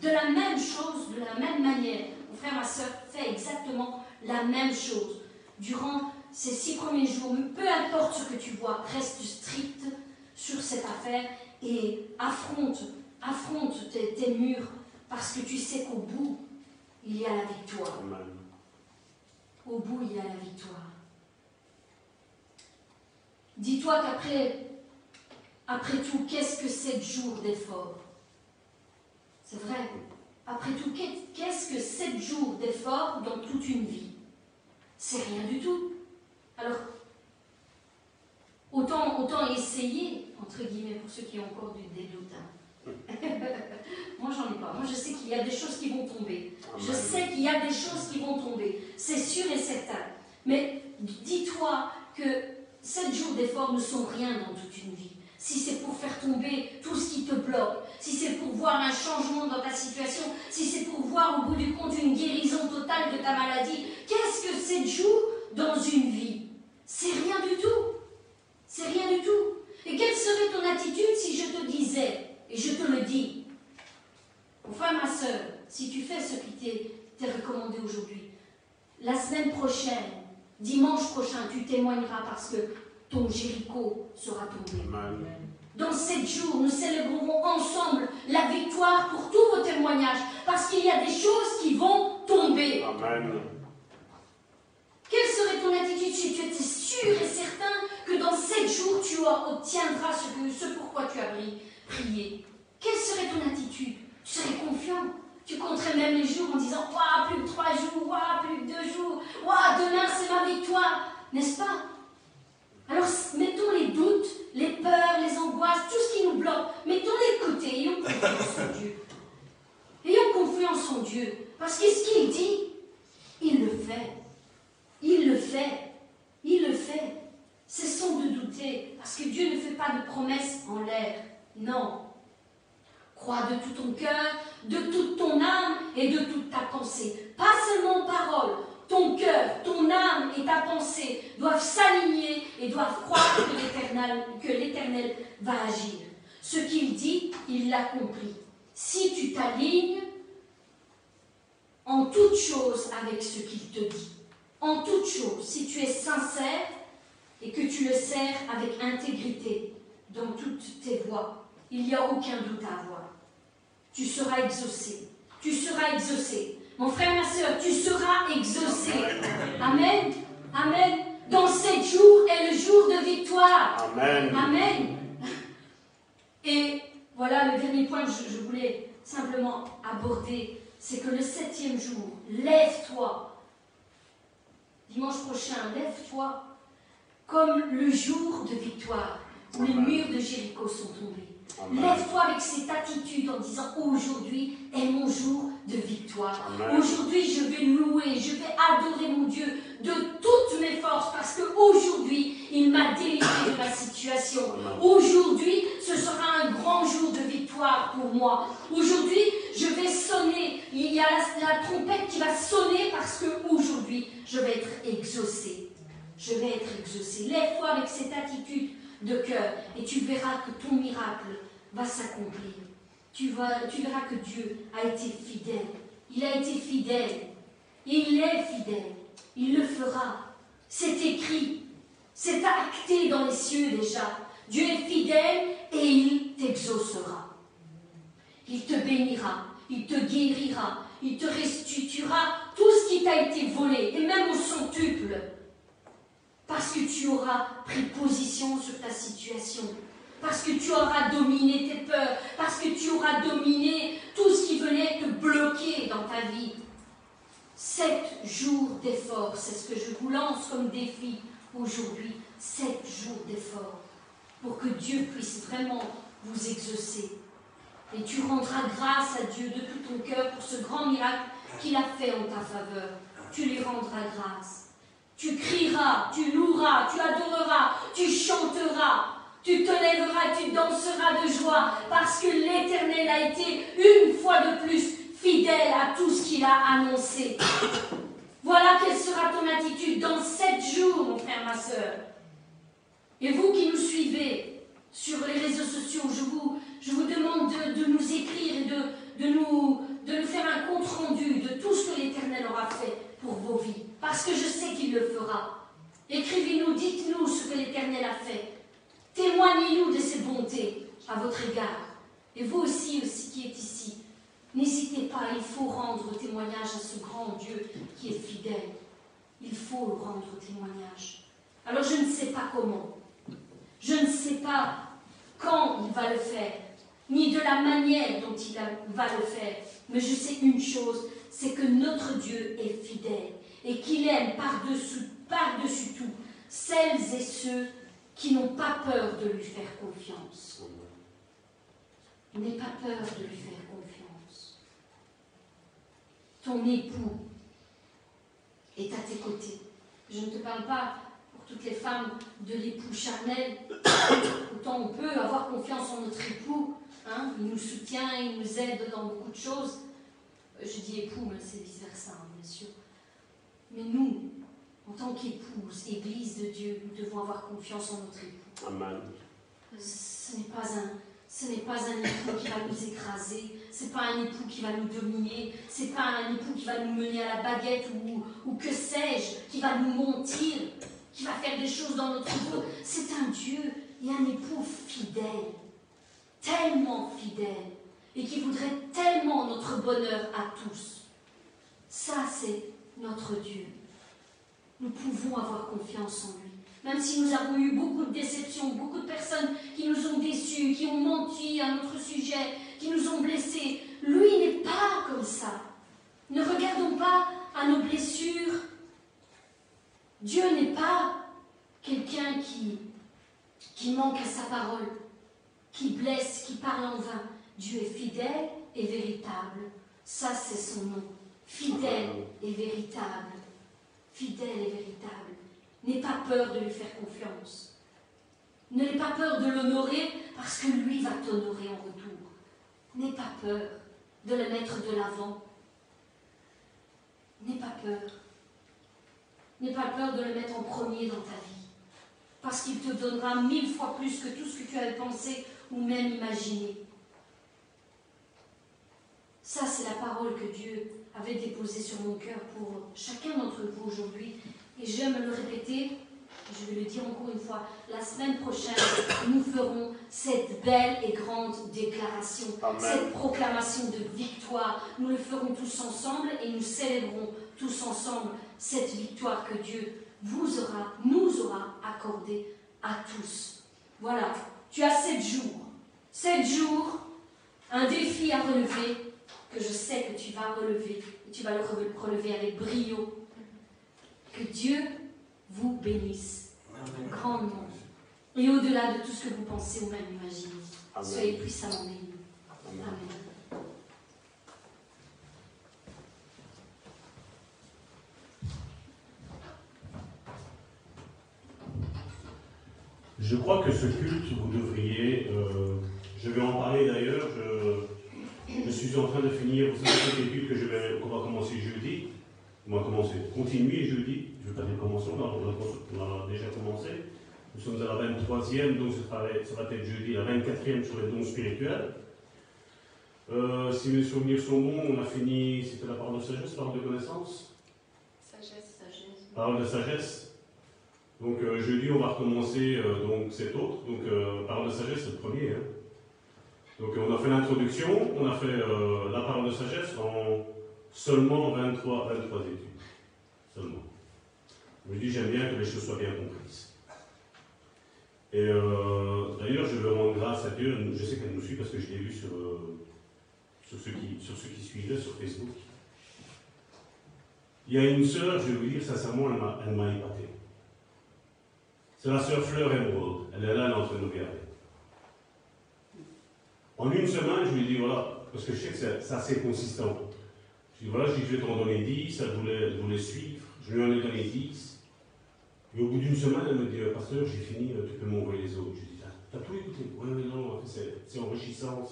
de la même chose, de la même manière, mon frère, ma soeur, fait exactement la même chose. Durant ces six premiers jours, peu importe ce que tu vois, reste strict sur cette affaire et affronte, affronte tes, tes murs parce que tu sais qu'au bout, il y a la victoire. Au bout, il y a la victoire. Dis-toi qu'après après tout, qu'est-ce que sept jours d'effort C'est vrai. Après tout, qu'est-ce que sept jours d'effort dans toute une vie? C'est rien du tout. Alors, au temps essayé, entre guillemets, pour ceux qui ont encore du, doutes. hein. Moi, j'en ai pas. Moi, je sais qu'il y a des choses qui vont tomber. Je Amen. sais qu'il y a des choses qui vont tomber. C'est sûr et certain. Mais dis-toi que sept jours d'effort ne sont rien dans toute une vie. Si c'est pour faire tomber tout ce qui te bloque, si c'est pour voir un changement dans ta situation, si c'est pour voir au bout du compte une guérison totale de ta maladie, qu'est-ce que sept jours dans une vie? C'est rien du tout. C'est rien du tout. Et quelle serait ton attitude si je te disais, et je te le dis, frère, ma soeur, si tu fais ce qui t'est recommandé aujourd'hui, la semaine prochaine, dimanche prochain, tu témoigneras parce que ton Jéricho sera tombé. Amen. Dans sept jours, nous célébrerons ensemble la victoire pour tous vos témoignages, parce qu'il y a des choses qui vont tomber. Amen. Quelle serait ton attitude si tu étais sûr et certain que dans sept jours, tu obtiendras ce, que, ce pourquoi tu as pri- prié? Quelle serait ton attitude? Tu serais confiant? Tu compterais même les jours en disant Waouh, plus de trois jours, waouh, plus de deux jours, waouh, demain c'est ma victoire. N'est-ce pas? Alors mettons les doutes, les peurs, les angoisses, tout ce qui nous bloque, mettons-les de côté, ayons confiance en Dieu. Ayons confiance en Dieu. Parce que ce qu'il dit, il le fait. Il le fait. Il le fait. Cessons de douter, parce que Dieu ne fait pas de promesses en l'air. Non. Crois de tout ton cœur, de toute ton âme et de toute ta pensée. Pas seulement parole. Ton cœur, ton âme et ta pensée doivent s'aligner et doivent croire que l'Éternel, va agir. Ce qu'il dit, il l'accomplit. Si tu t'alignes en toute chose avec ce qu'il te dit, en toute chose, si tu es sincère et que tu le sers avec intégrité dans toutes tes voies, il n'y a aucun doute à avoir. Tu seras exaucé. Tu seras exaucé. Mon frère, ma soeur, tu seras exaucé. Amen. Amen. Dans sept jours est le jour de victoire. Amen. Amen. Et voilà le dernier point que je, je voulais simplement aborder, c'est que le septième jour, lève-toi. Dimanche prochain, lève-toi comme le jour de victoire où les murs de Jéricho sont tombés. Lève-toi avec cette attitude en disant aujourd'hui est mon jour de victoire. Aujourd'hui, je vais louer, je vais adorer mon Dieu de toutes mes forces parce qu'aujourd'hui, il m'a délivré de ma situation. Aujourd'hui, ce sera un grand jour de victoire pour moi. Aujourd'hui, je vais sonner. Il y a la, la trompette qui va sonner parce qu'aujourd'hui, je vais être exaucé. Je vais être exaucé. Lève-toi avec cette attitude de cœur et tu verras que ton miracle va s'accomplir. Tu, tu verras que Dieu a été fidèle. Il a été fidèle. Il est fidèle. Il le fera. C'est écrit. C'est acté dans les cieux déjà. Dieu est fidèle et il t'exaucera. Il te bénira. Il te guérira. Il te restituera tout ce qui t'a été volé, et même au centuple. Parce que tu auras pris position sur ta situation. Parce que tu auras dominé tes peurs. Parce que tu auras dominé tout ce qui venait te bloquer dans ta vie. Sept jours d'effort, c'est ce que je vous lance comme défi aujourd'hui. Sept jours d'effort pour que Dieu puisse vraiment vous exaucer. Et tu rendras grâce à Dieu de tout ton cœur pour ce grand miracle qu'il a fait en ta faveur. Tu lui rendras grâce. Tu crieras, tu loueras, tu adoreras, tu chanteras, tu te lèveras, tu danseras de joie parce que l'Éternel a été une fois de plus fidèle à tout ce qu'il a annoncé. Voilà quelle sera ton attitude dans sept jours, mon frère, ma soeur. Et vous qui nous suivez sur les réseaux sociaux, je vous, demande de, nous écrire et de, de, nous, de nous faire un compte-rendu de tout ce que l'Éternel aura fait pour vos vies. Parce que je sais qu'il le fera. Écrivez-nous, dites-nous ce que l'Éternel a fait. Témoignez-nous de ses bontés à votre égard. Et vous aussi, aussi qui êtes ici, n'hésitez pas, il faut rendre témoignage à ce grand Dieu qui est fidèle. Il faut rendre témoignage. Alors je ne sais pas comment. Je ne sais pas quand il va le faire, ni de la manière dont il va le faire. Mais je sais une chose, c'est que notre Dieu est fidèle et qu'il aime par-dessus par-dessus tout celles et ceux qui n'ont pas peur de lui faire confiance. N'aie pas peur de lui faire confiance. Ton époux est à tes côtés. Je ne te parle pas pour toutes les femmes de l'époux charnel. Autant on peut avoir confiance en notre époux. Hein, il nous soutient, il nous aide dans beaucoup de choses. Je dis époux, mais c'est vice-versa, hein, bien sûr. Mais nous, en tant qu'épouse, Église de Dieu, nous devons avoir confiance en notre époux. Amen. Ce n'est pas un, ce n'est pas un époux qui va nous écraser, c'est pas un époux qui va nous dominer, c'est pas un époux qui va nous mener à la baguette ou, ou que sais-je, qui va nous mentir, qui va faire des choses dans notre dos. C'est un Dieu et un époux fidèle, tellement fidèle, et qui voudrait tellement notre bonheur à tous. Ça, c'est notre Dieu. Nous pouvons avoir confiance en lui. Même si nous avons eu beaucoup de déceptions, beaucoup de personnes qui nous ont déçus, qui ont menti à notre sujet, qui nous ont blessés, lui n'est pas comme ça. Ne regardons pas à nos blessures. Dieu n'est pas quelqu'un qui, manque à sa parole, qui blesse, qui parle en vain. Dieu est fidèle et véritable. Ça, c'est son nom. Fidèle et véritable. Fidèle et véritable. N'aie pas peur de lui faire confiance. N'aie pas peur de l'honorer parce que lui va t'honorer en retour. N'aie pas peur de le mettre de l'avant. N'aie pas peur. N'aie pas peur de le mettre en premier dans ta vie. Parce qu'il te donnera mille fois plus que tout ce que tu avais pensé ou même imaginé. Ça, c'est la parole que Dieu avait déposée sur mon cœur pour chacun d'entre vous aujourd'hui. Et j'aime le répéter, je vais le dire encore une fois, la semaine prochaine, nous ferons cette belle et grande déclaration, Amen. cette proclamation de victoire. Nous le ferons tous ensemble et nous célébrons tous ensemble cette victoire que Dieu vous aura, nous aura accordée à tous. Voilà, tu as sept jours. Sept jours, un défi à relever que je sais que tu vas relever et tu vas le rele- relever avec brio. Que Dieu vous bénisse grandement et au-delà de tout ce que vous pensez ou même imaginez. Soyez puissamment bénis. Amen. Amen. Je crois que ce culte, vous devriez, euh, je vais en parler d'ailleurs, je, je suis en train de finir, vous savez, cette étude que je vais, qu'on va commencer jeudi, on va commencer, continuer jeudi, je ne veux pas dire commencer, on a, déjà commencé, nous sommes à la 23e, donc ce sera, ça va être jeudi, la 24e sur les dons spirituels. Euh, si mes souvenirs sont bons, on a fini, c'était la parole de sagesse, parole de connaissance? Sagesse. Sagesse. Parole de sagesse. Donc euh, jeudi, on va recommencer euh, donc cet autre. Donc parole de sagesse, c'est le premier. hein. Donc on a fait l'introduction, on a fait euh, la parole de sagesse en seulement 23, 23 études. Seulement. Je dis, j'aime bien que les choses soient bien comprises. Et euh, d'ailleurs, je veux rendre grâce à Dieu. Je sais qu'elle nous suit parce que je l'ai vu sur, euh, sur, ceux qui, sur ceux qui suivaient sur Facebook. Il y a une sœur, je vais vous dire sincèrement, elle m'a- épaté. C'est la sœur Fleur Emerald. Elle est là, elle est en train de nous regarder. En une semaine, je lui ai dit, voilà, parce que je sais que c'est assez consistant. Je lui ai dit, voilà, je, vais t'en donner 10, elle voulait, suivre. Je lui en ai donné 10. Et au bout d'une semaine, elle me dit, Euh, pasteur, j'ai fini, euh, tu peux m'envoyer les autres. Je lui ai dit, t'as t'as tout écouté Oui, mais non, c'est enrichissant.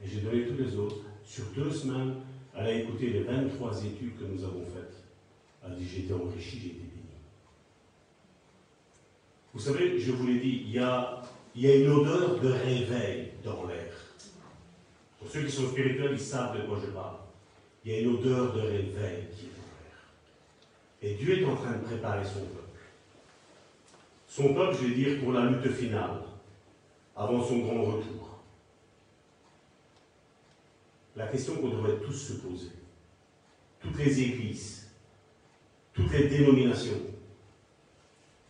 Et j'ai donné tous les autres. Sur deux semaines, elle a écouté les 23 études que nous avons faites. Elle a dit, j'ai été enrichi, j'ai été béni. Vous savez, je vous l'ai dit, il y a, il y a une odeur de réveil dans l'air. Pour ceux qui sont spirituels, ils savent de quoi je parle. Il y a une odeur de réveil qui est dans l'air. Et Dieu est en train de préparer son peuple. Son peuple, je vais dire, pour la lutte finale, avant son grand retour. La question qu'on devrait tous se poser, toutes les églises, toutes les dénominations,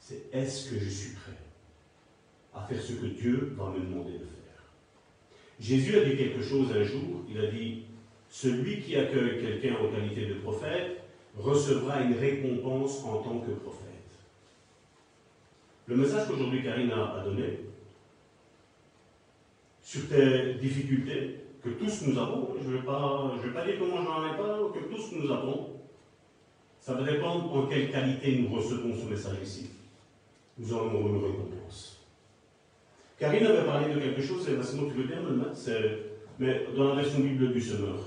c'est est-ce que je suis prêt? À faire ce que Dieu va me demander de faire Jésus a dit quelque chose un jour, il a dit, celui qui accueille quelqu'un en qualité de prophète recevra une récompense en tant que prophète. le message qu'aujourd'hui Karine a, donné, sur tes difficultés, que tous nous avons, je ne vais, vais pas dire comment je n'en ai pas, que tous nous avons, ça va dépendre en quelle qualité nous recevons ce message ici. Nous aurons une récompense. Karine avait parlé de quelque chose, et sinon tu veux bien me le mettre, mais dans la version Bible du Semeur.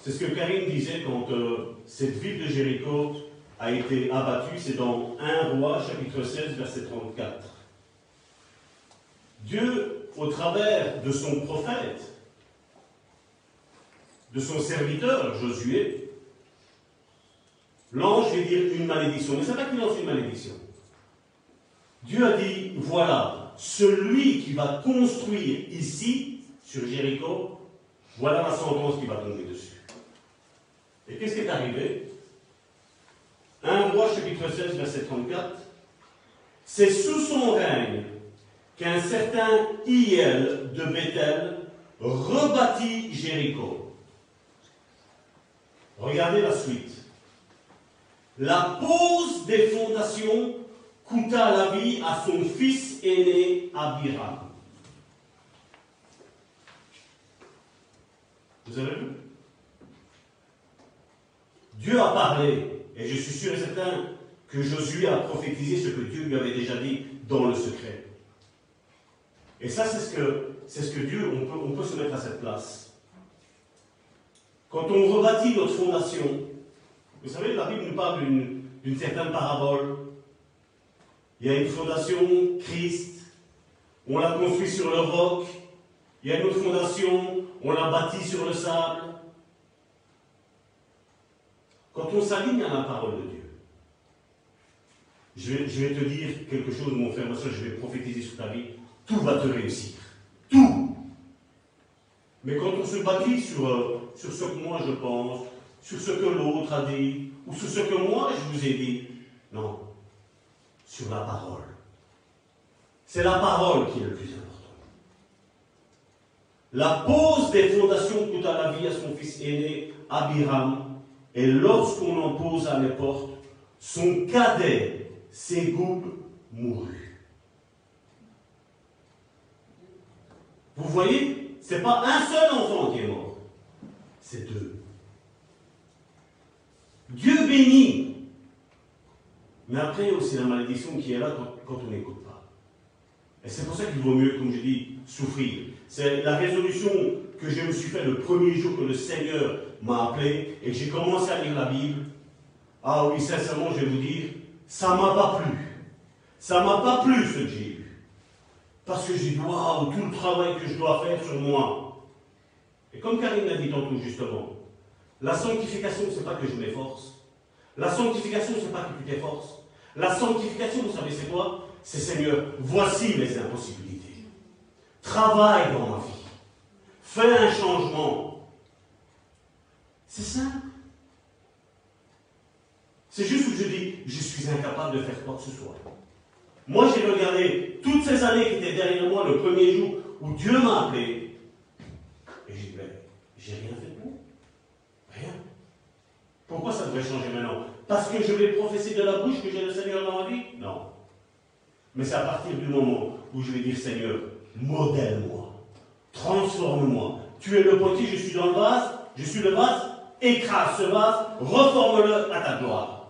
C'est ce que Karine disait quand euh, cette ville de Jéricho a été abattue, c'est dans 1 roi chapitre 16 verset 34. Dieu, au travers de son prophète, de son serviteur Josué, l'ange veut dire une malédiction. Mais c'est pas qu'il lance une malédiction. Dieu a dit, voilà, celui qui va construire ici, sur Jéricho, voilà la sentence qui va tomber dessus. Et qu'est-ce qui est arrivé? 1 roi chapitre 16, verset 34. C'est sous son règne qu'un certain Iel de Bethel rebâtit Jéricho. Regardez la suite. La pose des fondations coûta la vie à son fils aîné Abiram. Vous avez vu? Dieu a parlé, et je suis sûr et certain que Josué a prophétisé ce que Dieu lui avait déjà dit dans le secret. Et ça, c'est ce que, ce que Dieu, on peut, se mettre à cette place. Quand on rebâtit notre fondation, vous savez, la Bible nous parle d'une certaine parabole. Il y a une fondation, Christ, on l'a construit sur le roc. Il y a une autre fondation, on l'a bâti sur le sable. Quand on s'aligne à la parole de Dieu, je vais, te dire quelque chose, mon frère, ma soeur, je vais prophétiser sur ta vie tout va te réussir. Tout. Mais quand on se bâtit sur, euh, sur ce que moi je pense, sur ce que l'autre a dit, ou sur ce que moi je vous ai dit, sur la parole. C'est la parole qui est le plus important. La pose des fondations coûta la vie à son fils aîné, Abiram, et lorsqu'on en pose à les portes, son cadet, Ségoub, mourut. Vous voyez, ce n'est pas un seul enfant qui est mort, c'est deux. Dieu bénit. Mais après, il aussi la malédiction qui est là quand, on n'écoute pas. Et c'est pour ça qu'il vaut mieux, comme je dis, souffrir. C'est la résolution que je me suis faite le premier jour que le Seigneur m'a appelé et que j'ai commencé à lire la Bible. Ah oui, sincèrement, je vais vous dire, ça ne m'a pas plu. Ça ne m'a pas plu ce que. Parce que j'ai dit, waouh, tout le travail que je dois faire sur moi. Et comme Karine l'a dit tantôt, justement, la sanctification, ce n'est pas que je m'efforce. La sanctification, ce n'est pas que tu t'efforces. La sanctification, vous savez, c'est quoi? C'est Seigneur, voici les impossibilités. Travaille dans ma vie. Fais un changement. C'est simple. C'est juste où je dis, je suis incapable de faire quoi que ce soit. Moi, j'ai regardé toutes ces années qui étaient derrière moi, le premier jour où Dieu m'a appelé, et j'ai dit, mais j'ai rien fait pour. Pourquoi ça devrait changer maintenant Parce que je vais professer de la bouche que j'ai le Seigneur dans ma vie Non. Mais c'est à partir du moment où je vais dire, Seigneur, modèle-moi, transforme-moi. Tu es le potier, je suis dans le vase, je suis le vase, écrase ce vase, reforme-le à ta gloire.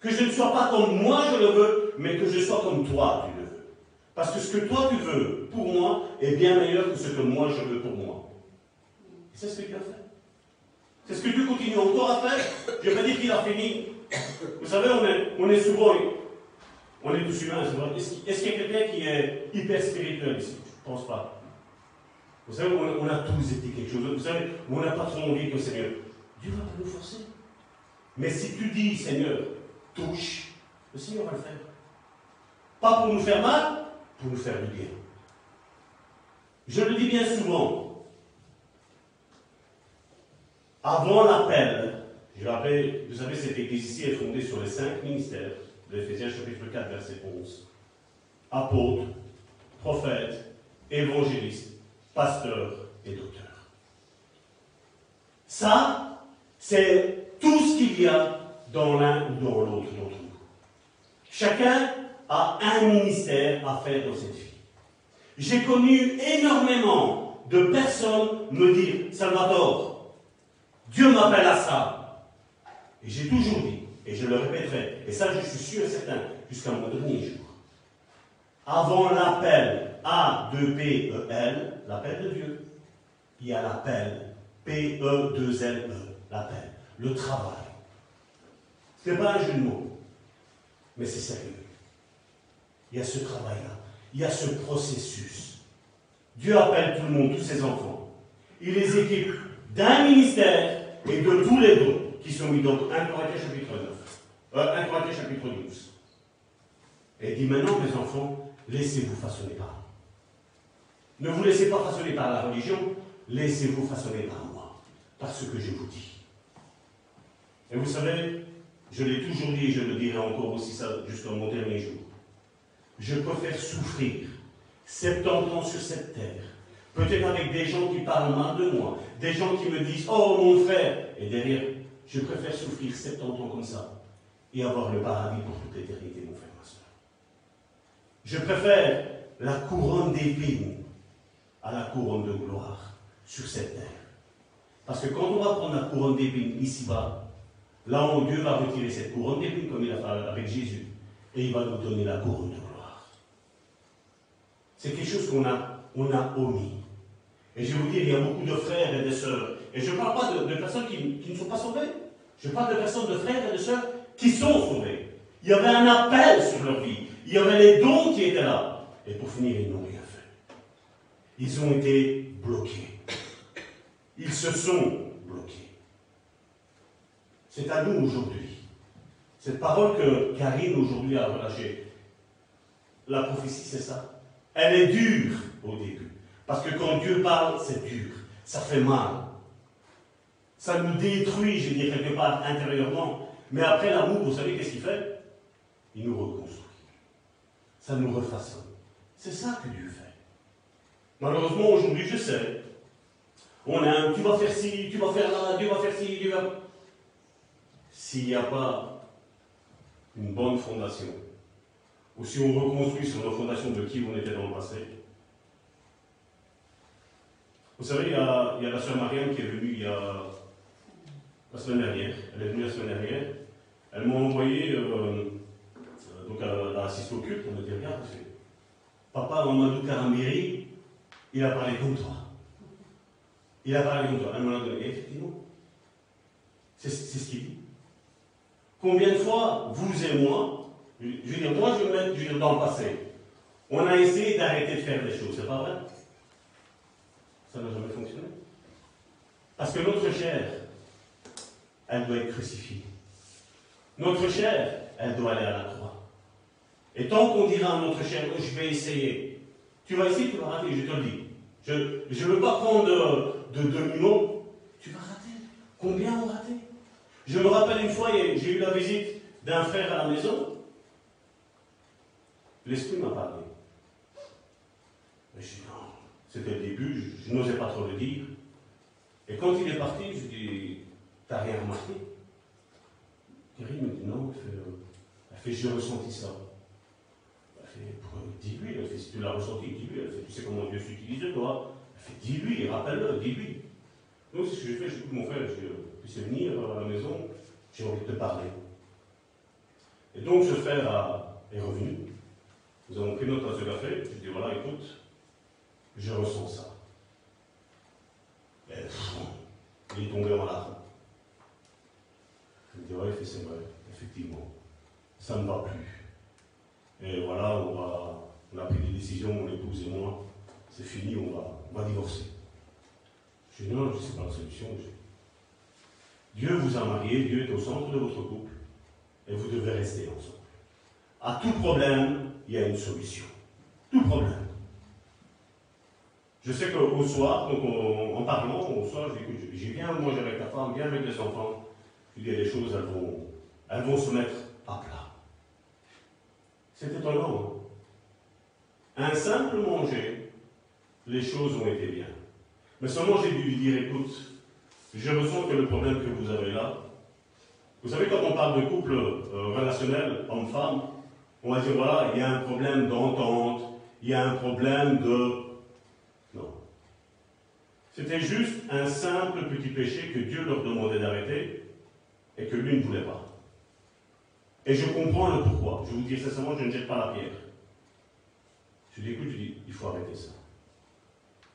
Que je ne sois pas comme moi je le veux, mais que je sois comme toi tu le veux. Parce que ce que toi tu veux pour moi est bien meilleur que ce que moi je veux pour moi. C'est ce que Dieu a fait. C'est ce que Dieu continue encore à faire. Je ne vais pas dire qu'il a fini. Vous savez, on est, on est souvent, on est tous humains. Est-ce qu'il y a quelqu'un qui est hyper spirituel ici? Je ne pense pas. Vous savez, on, a tous été quelque chose. Vous savez, on n'a pas trop envie que Seigneur. Dieu va pas nous forcer. Mais si tu dis, Seigneur, touche, le Seigneur va le faire. Pas pour nous faire mal, pour nous faire du bien. Je le dis bien souvent. Avant l'appel, je rappelle, vous savez, cette église ici est fondée sur les cinq ministères de Ephésiens chapitre 4, verset 11. Apôtres, prophètes, évangélistes, pasteurs et docteurs. Ça, c'est tout ce qu'il y a dans l'un ou dans l'autre d'entre nous. Chacun a un ministère à faire dans cette vie. J'ai connu énormément de personnes me dire, Salvatore, Dieu m'appelle à ça. Et j'ai toujours dit, et je le répéterai, et ça je suis sûr et certain, jusqu'à mon dernier jour. Avant l'appel A-2-P-E-L, l'appel de Dieu, il y a l'appel P-E-2-L-E, l'appel, le travail. Ce n'est pas un jeu de mots, mais c'est sérieux. Il y a ce travail-là, il y a ce processus. Dieu appelle tout le monde, tous ses enfants. Il les équipe d'un ministère et de tous les dons qui sont mis dans 1 Corinthiens chapitre 9, euh, 1 Corinthiens chapitre 12. Et dit maintenant, mes enfants, laissez-vous façonner par moi. Ne vous laissez pas façonner par la religion, laissez-vous façonner par moi, par ce que je vous dis. Et vous savez, je l'ai toujours dit et je le dirai encore aussi ça jusqu'à mon dernier jour. Je préfère souffrir 70 ans sur cette terre, peut-être avec des gens qui parlent mal de moi, des gens qui me disent Oh mon frère, et derrière, je préfère souffrir 70 ans comme ça et avoir le paradis pour toute l'éternité, mon frère, ma soeur. Je préfère la couronne d'épines à la couronne de gloire sur cette terre. Parce que quand on va prendre la couronne d'épines ici-bas, là où Dieu va retirer cette couronne d'épines comme il a fait avec Jésus, et il va nous donner la couronne de gloire. C'est quelque chose qu'on a, on a omis. Et je vais vous dire, il y a beaucoup de frères et de sœurs. Et je ne parle pas de, personnes qui, qui ne sont pas sauvées. Je parle de personnes, de frères et de sœurs qui sont sauvés. Il y avait un appel sur leur vie. Il y avait les dons qui étaient là. Et pour finir, ils n'ont rien fait. Ils ont été bloqués. Ils se sont bloqués. C'est à nous aujourd'hui. Cette parole que Karine aujourd'hui a relâchée, la prophétie, c'est ça. Elle est dure au début. Parce que quand Dieu parle, c'est dur. Ça fait mal. Ça nous détruit, je dis quelque part, intérieurement. Mais après l'amour, vous savez qu'est-ce qu'il fait? Il nous reconstruit. Ça nous refaçonne. C'est ça que Dieu fait. Malheureusement, aujourd'hui, je sais. On a un, tu vas faire ci, tu vas faire là, Dieu va faire ci, Dieu va. S'il n'y a pas une bonne fondation, ou si on reconstruit sur la fondation de qui on était dans le passé. Vous savez, il y a, a la sœur Marianne qui est venue il y a la semaine dernière. Elle est venue la semaine dernière. Elle m'a envoyé euh, euh, donc à, à assister au culte. Elle m'a dit Regarde, papa Mamadou Karambiri, il a parlé comme toi. Il a parlé comme toi. Elle m'a donné. Et effectivement, c'est ce qu'il dit. Combien de fois, vous et moi, je veux dire, moi je me dans le passé, on a essayé d'arrêter de faire des choses, c'est pas vrai? Ça n'a jamais fonctionné. Parce que notre chair, elle doit être crucifiée. Notre chair, elle doit aller à la croix. Et tant qu'on dira à notre chair, oh, je vais essayer, tu vas essayer, tu vas rater, je te le dis. Je ne veux pas prendre de, de demi-mot, tu vas rater. Combien ont raté Je me rappelle une fois, j'ai eu la visite d'un frère à la maison. L'esprit m'a parlé. Mais je dis non, c'était le début, je, n'osais pas trop le dire. Et quand il est parti, je dis, t'as rien remarqué? Thierry me dit non, elle fait, euh, fait j'ai ressenti ça. Elle fait, dis-lui, elle fait, si tu l'as ressenti, dis-lui. Elle fait, tu sais comment Dieu s'utilise de toi. Elle fait, dis-lui, rappelle-le, dis-lui. Donc ce que j'ai fait, j'ai dit, mon frère, je dis, euh, sais venir à la maison, j'ai envie de te parler. Et donc ce frère est revenu. Nous avons pris notre tasse de café. Je lui dit, voilà, écoute, je ressens ça. Et, pff, il est tombé en larmes. Je me dis, ouais, c'est vrai, effectivement, ça ne va plus. Et voilà, on, a pris des décisions, mon épouse et moi, c'est fini, on va, on va divorcer. Je dis, non, je ne sais pas la solution. Dieu vous a marié, Dieu est au centre de votre couple, et vous devez rester ensemble. À tout problème, il y a une solution. Tout problème. Je sais qu'au soir, donc en, parlant, au soir, j'ai viens manger avec ta femme, viens avec les enfants. Je dis, les choses, elles vont, elles vont se mettre à plat. C'est étonnant. hein. Un simple manger, les choses ont été bien. Mais seulement j'ai dû lui dire, écoute, je ressens que le problème que vous avez là, vous savez, quand on parle de couple euh, relationnel homme-femme, On va dire, voilà, il y a un problème d'entente, il y a un problème de... C'était juste un simple petit péché que Dieu leur demandait d'arrêter et que lui ne voulait pas. Et je comprends le pourquoi. Je vous dis sincèrement, je ne jette pas la pierre. Je dis, écoute, je dis, il faut arrêter ça.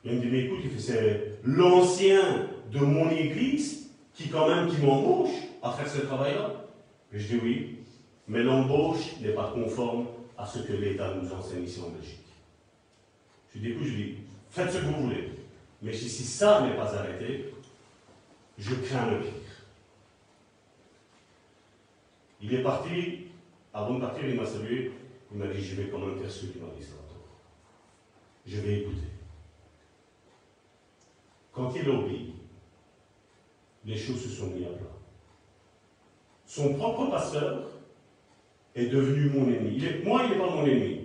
Il me dit, mais écoute, c'est l'ancien de mon église qui quand même qui m'embauche à faire ce travail-là. Et je dis oui, mais l'embauche n'est pas conforme à ce que l'État nous enseigne ici en Belgique. Je dis, écoute, je dis, faites ce que vous voulez. Mais si, ça n'est pas arrêté, je crains le pire. Il est parti, avant de partir, il m'a salué, il m'a dit, je vais faire ce qu'il m'a dit, Je vais écouter. Quand il a les choses se sont mises à plat. Son propre pasteur est devenu mon ennemi. moi, il n'est pas mon ennemi,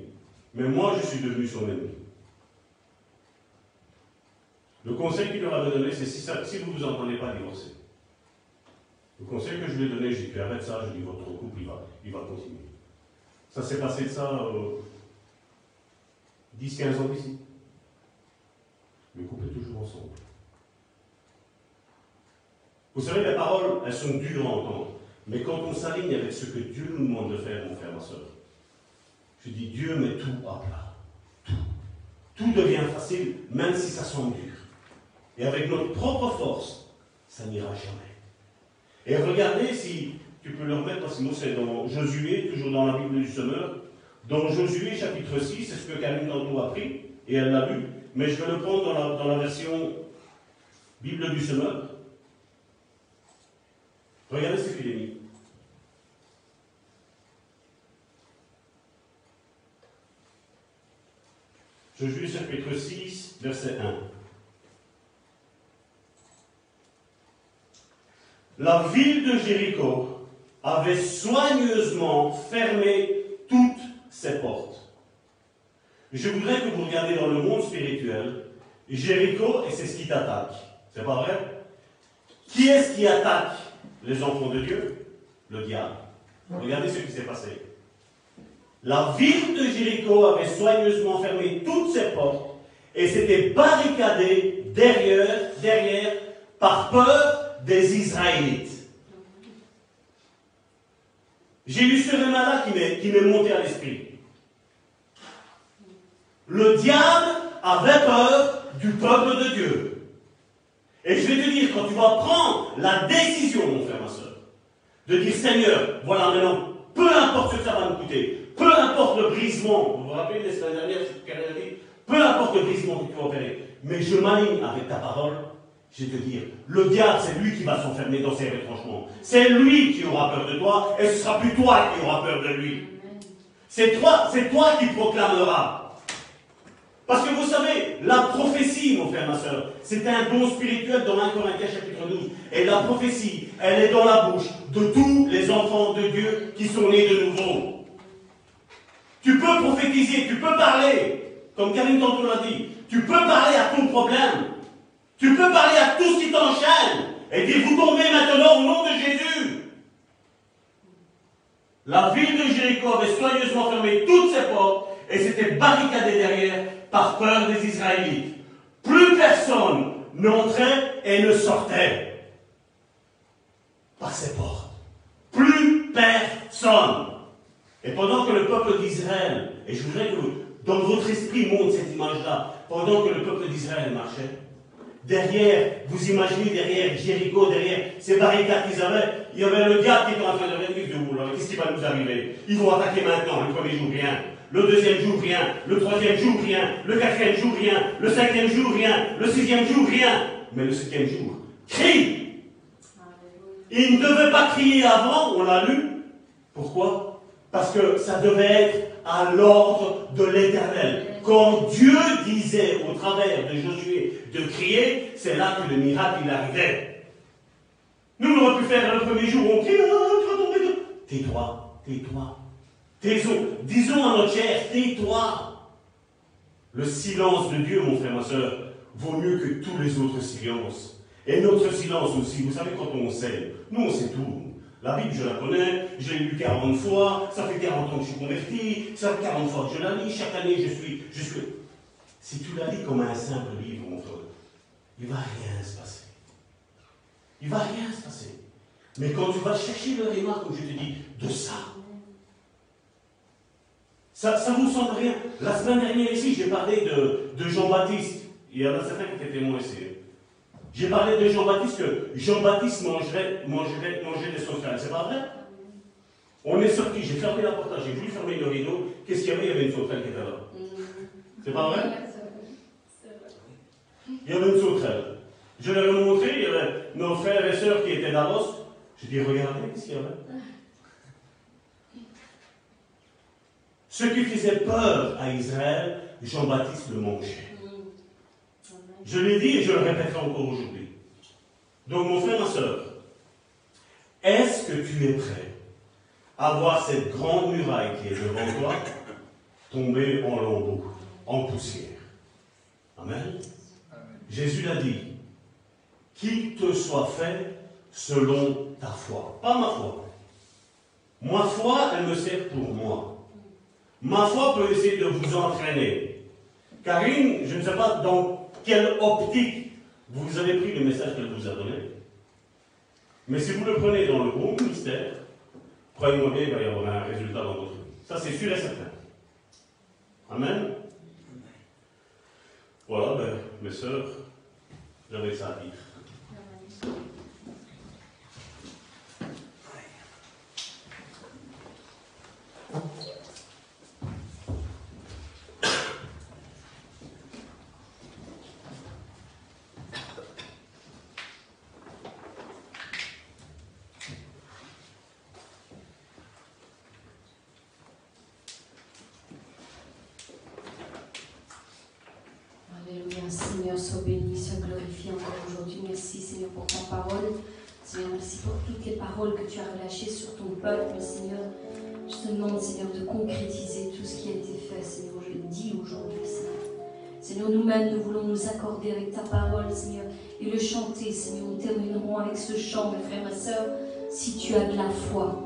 mais moi, je suis devenu son ennemi. Le conseil qu'il leur avait donné, c'est si, vous ne vous entendez pas divorcer. Le conseil que je lui ai donné, j'ai dit arrête ça, je dis votre couple, il va, il va continuer. Ça s'est passé de ça euh, 10-15 ans d'ici. Le couple est toujours ensemble. Vous savez, les paroles, elles sont dures à entendre. Mais quand on s'aligne avec ce que Dieu nous demande de faire, mon frère, ma soeur, je dis Dieu met tout à plat. Tout. Tout devient facile, même si ça semble dur. Et avec notre propre force, ça n'ira jamais. Et regardez si tu peux le remettre, parce que moi c'est dans Josué, toujours dans la Bible du Semeur. Dans Josué chapitre 6, c'est ce que Karine tantôt a pris, et elle l'a lu, mais je vais le prendre dans la, dans la version Bible du Semeur. Regardez ce qu'il est mis. Josué chapitre 6, verset 1. La ville de Jéricho avait soigneusement fermé toutes ses portes. Je voudrais que vous regardiez dans le monde spirituel Jéricho et c'est ce qui t'attaque. C'est pas vrai? Qui est-ce qui attaque les enfants de Dieu? Le diable. Regardez ce qui s'est passé. La ville de Jéricho avait soigneusement fermé toutes ses portes et s'était barricadée derrière, derrière par peur des Israélites. J'ai lu ce là qui m'est monté à l'esprit. Le diable avait peur du peuple de Dieu. Et je vais te dire, quand tu vas prendre la décision, mon frère, ma soeur, de dire Seigneur, voilà maintenant, peu importe ce que ça va nous coûter, peu importe le brisement, vous vous rappelez la semaine dernière ce qu'elle a dit Peu importe le brisement que tu vas opérer, mais je m'aligne avec ta parole, je te dire, le diable, c'est lui qui va s'enfermer dans ses retranchements. C'est lui qui aura peur de toi, et ce sera plus toi qui auras peur de lui. C'est toi, c'est toi qui proclameras. Parce que vous savez, la prophétie, mon frère, ma soeur, c'est un don spirituel dans 1 Corinthiens chapitre 12. Et la prophétie, elle est dans la bouche de tous les enfants de Dieu qui sont nés de nouveau. Tu peux prophétiser, tu peux parler, comme Karine tantôt l'a dit. Tu peux parler à ton problème. Tu peux parler à tout ce qui t'enchaîne. Et dire, vous tombez maintenant au nom de Jésus. La ville de Jéricho avait soigneusement fermé toutes ses portes et s'était barricadée derrière par peur des Israélites. Plus personne n'entrait et ne sortait par ces portes. Plus personne. Et pendant que le peuple d'Israël, et je voudrais que dans votre esprit monte cette image-là, pendant que le peuple d'Israël marchait, derrière, vous imaginez derrière Jéricho, derrière ces barricades qu'ils avaient, il y avait le diable qui était en train de venir de vous. Qu'est-ce qui va nous arriver? Ils vont attaquer maintenant, le premier jour, rien le deuxième jour, rien, le troisième jour, rien, le quatrième jour, rien, le cinquième jour, rien, le sixième jour, rien. Mais le septième jour, crie Il ne devait pas crier avant, on l'a lu. Pourquoi? Parce que ça devait être à l'ordre de l'éternel. Quand Dieu disait au travers de Josué de crier, c'est là que le miracle il arrivait. Nous, on aurait pu faire le premier jour, on crie, oh, tais-toi, tais-toi. Disons à notre chair, tais-toi. Le silence de Dieu, mon frère, ma soeur, vaut mieux que tous les autres silences. Et notre silence aussi, vous savez, quand on sait, nous on sait tout. La Bible, je la connais, je l'ai lu 40 fois, ça fait 40 ans que je suis converti, ça fait 40 fois que je la lis, chaque année je suis jusque. Si tu la lis comme un simple livre, mon frère, il ne va rien se passer. Il ne va rien se passer. Mais quand tu vas chercher le réma, comme je te dis, de ça, ça, ça vous semble rien. La semaine dernière ici, j'ai parlé de, de Jean-Baptiste. Il y en a certains qui étaient témoins ici. J'ai parlé de Jean-Baptiste que Jean-Baptiste mangerait, mangerait, mangeait des sauterelles. C'est pas vrai? On est sorti, j'ai fermé la porte, j'ai voulu fermer le rideau. Qu'est-ce qu'il y avait? Il y avait une sauterelle qui était là. C'est pas vrai? Il y avait une sauterelle. Je leur ai montré, il y avait nos frères et sœurs qui étaient là J'ai dit, regardez, qu'est-ce qu'il y avait? Ce qui faisait peur à Israël, Jean-Baptiste le mangeait. Je l'ai dit et je le répéterai encore aujourd'hui. Donc, mon frère, ma soeur, est-ce que tu es prêt à voir cette grande muraille qui est devant toi tomber en lambeaux, en poussière? Amen. Jésus l'a dit, qu'il te soit fait selon ta foi. Pas ma foi. Ma foi, elle me sert pour moi. Ma foi peut essayer de vous entraîner. Karine, je ne sais pas dans quelle optique vous avez pris le message qu'elle vous a donné? Mais si vous le prenez dans le bon ministère, croyez-moi bien, il va y avoir un résultat dans votre vie. Ça, c'est sûr et certain. Amen. Voilà, ben, mes soeurs, j'avais ça à dire. Chant, mes frères et sœurs. Si tu as de la foi,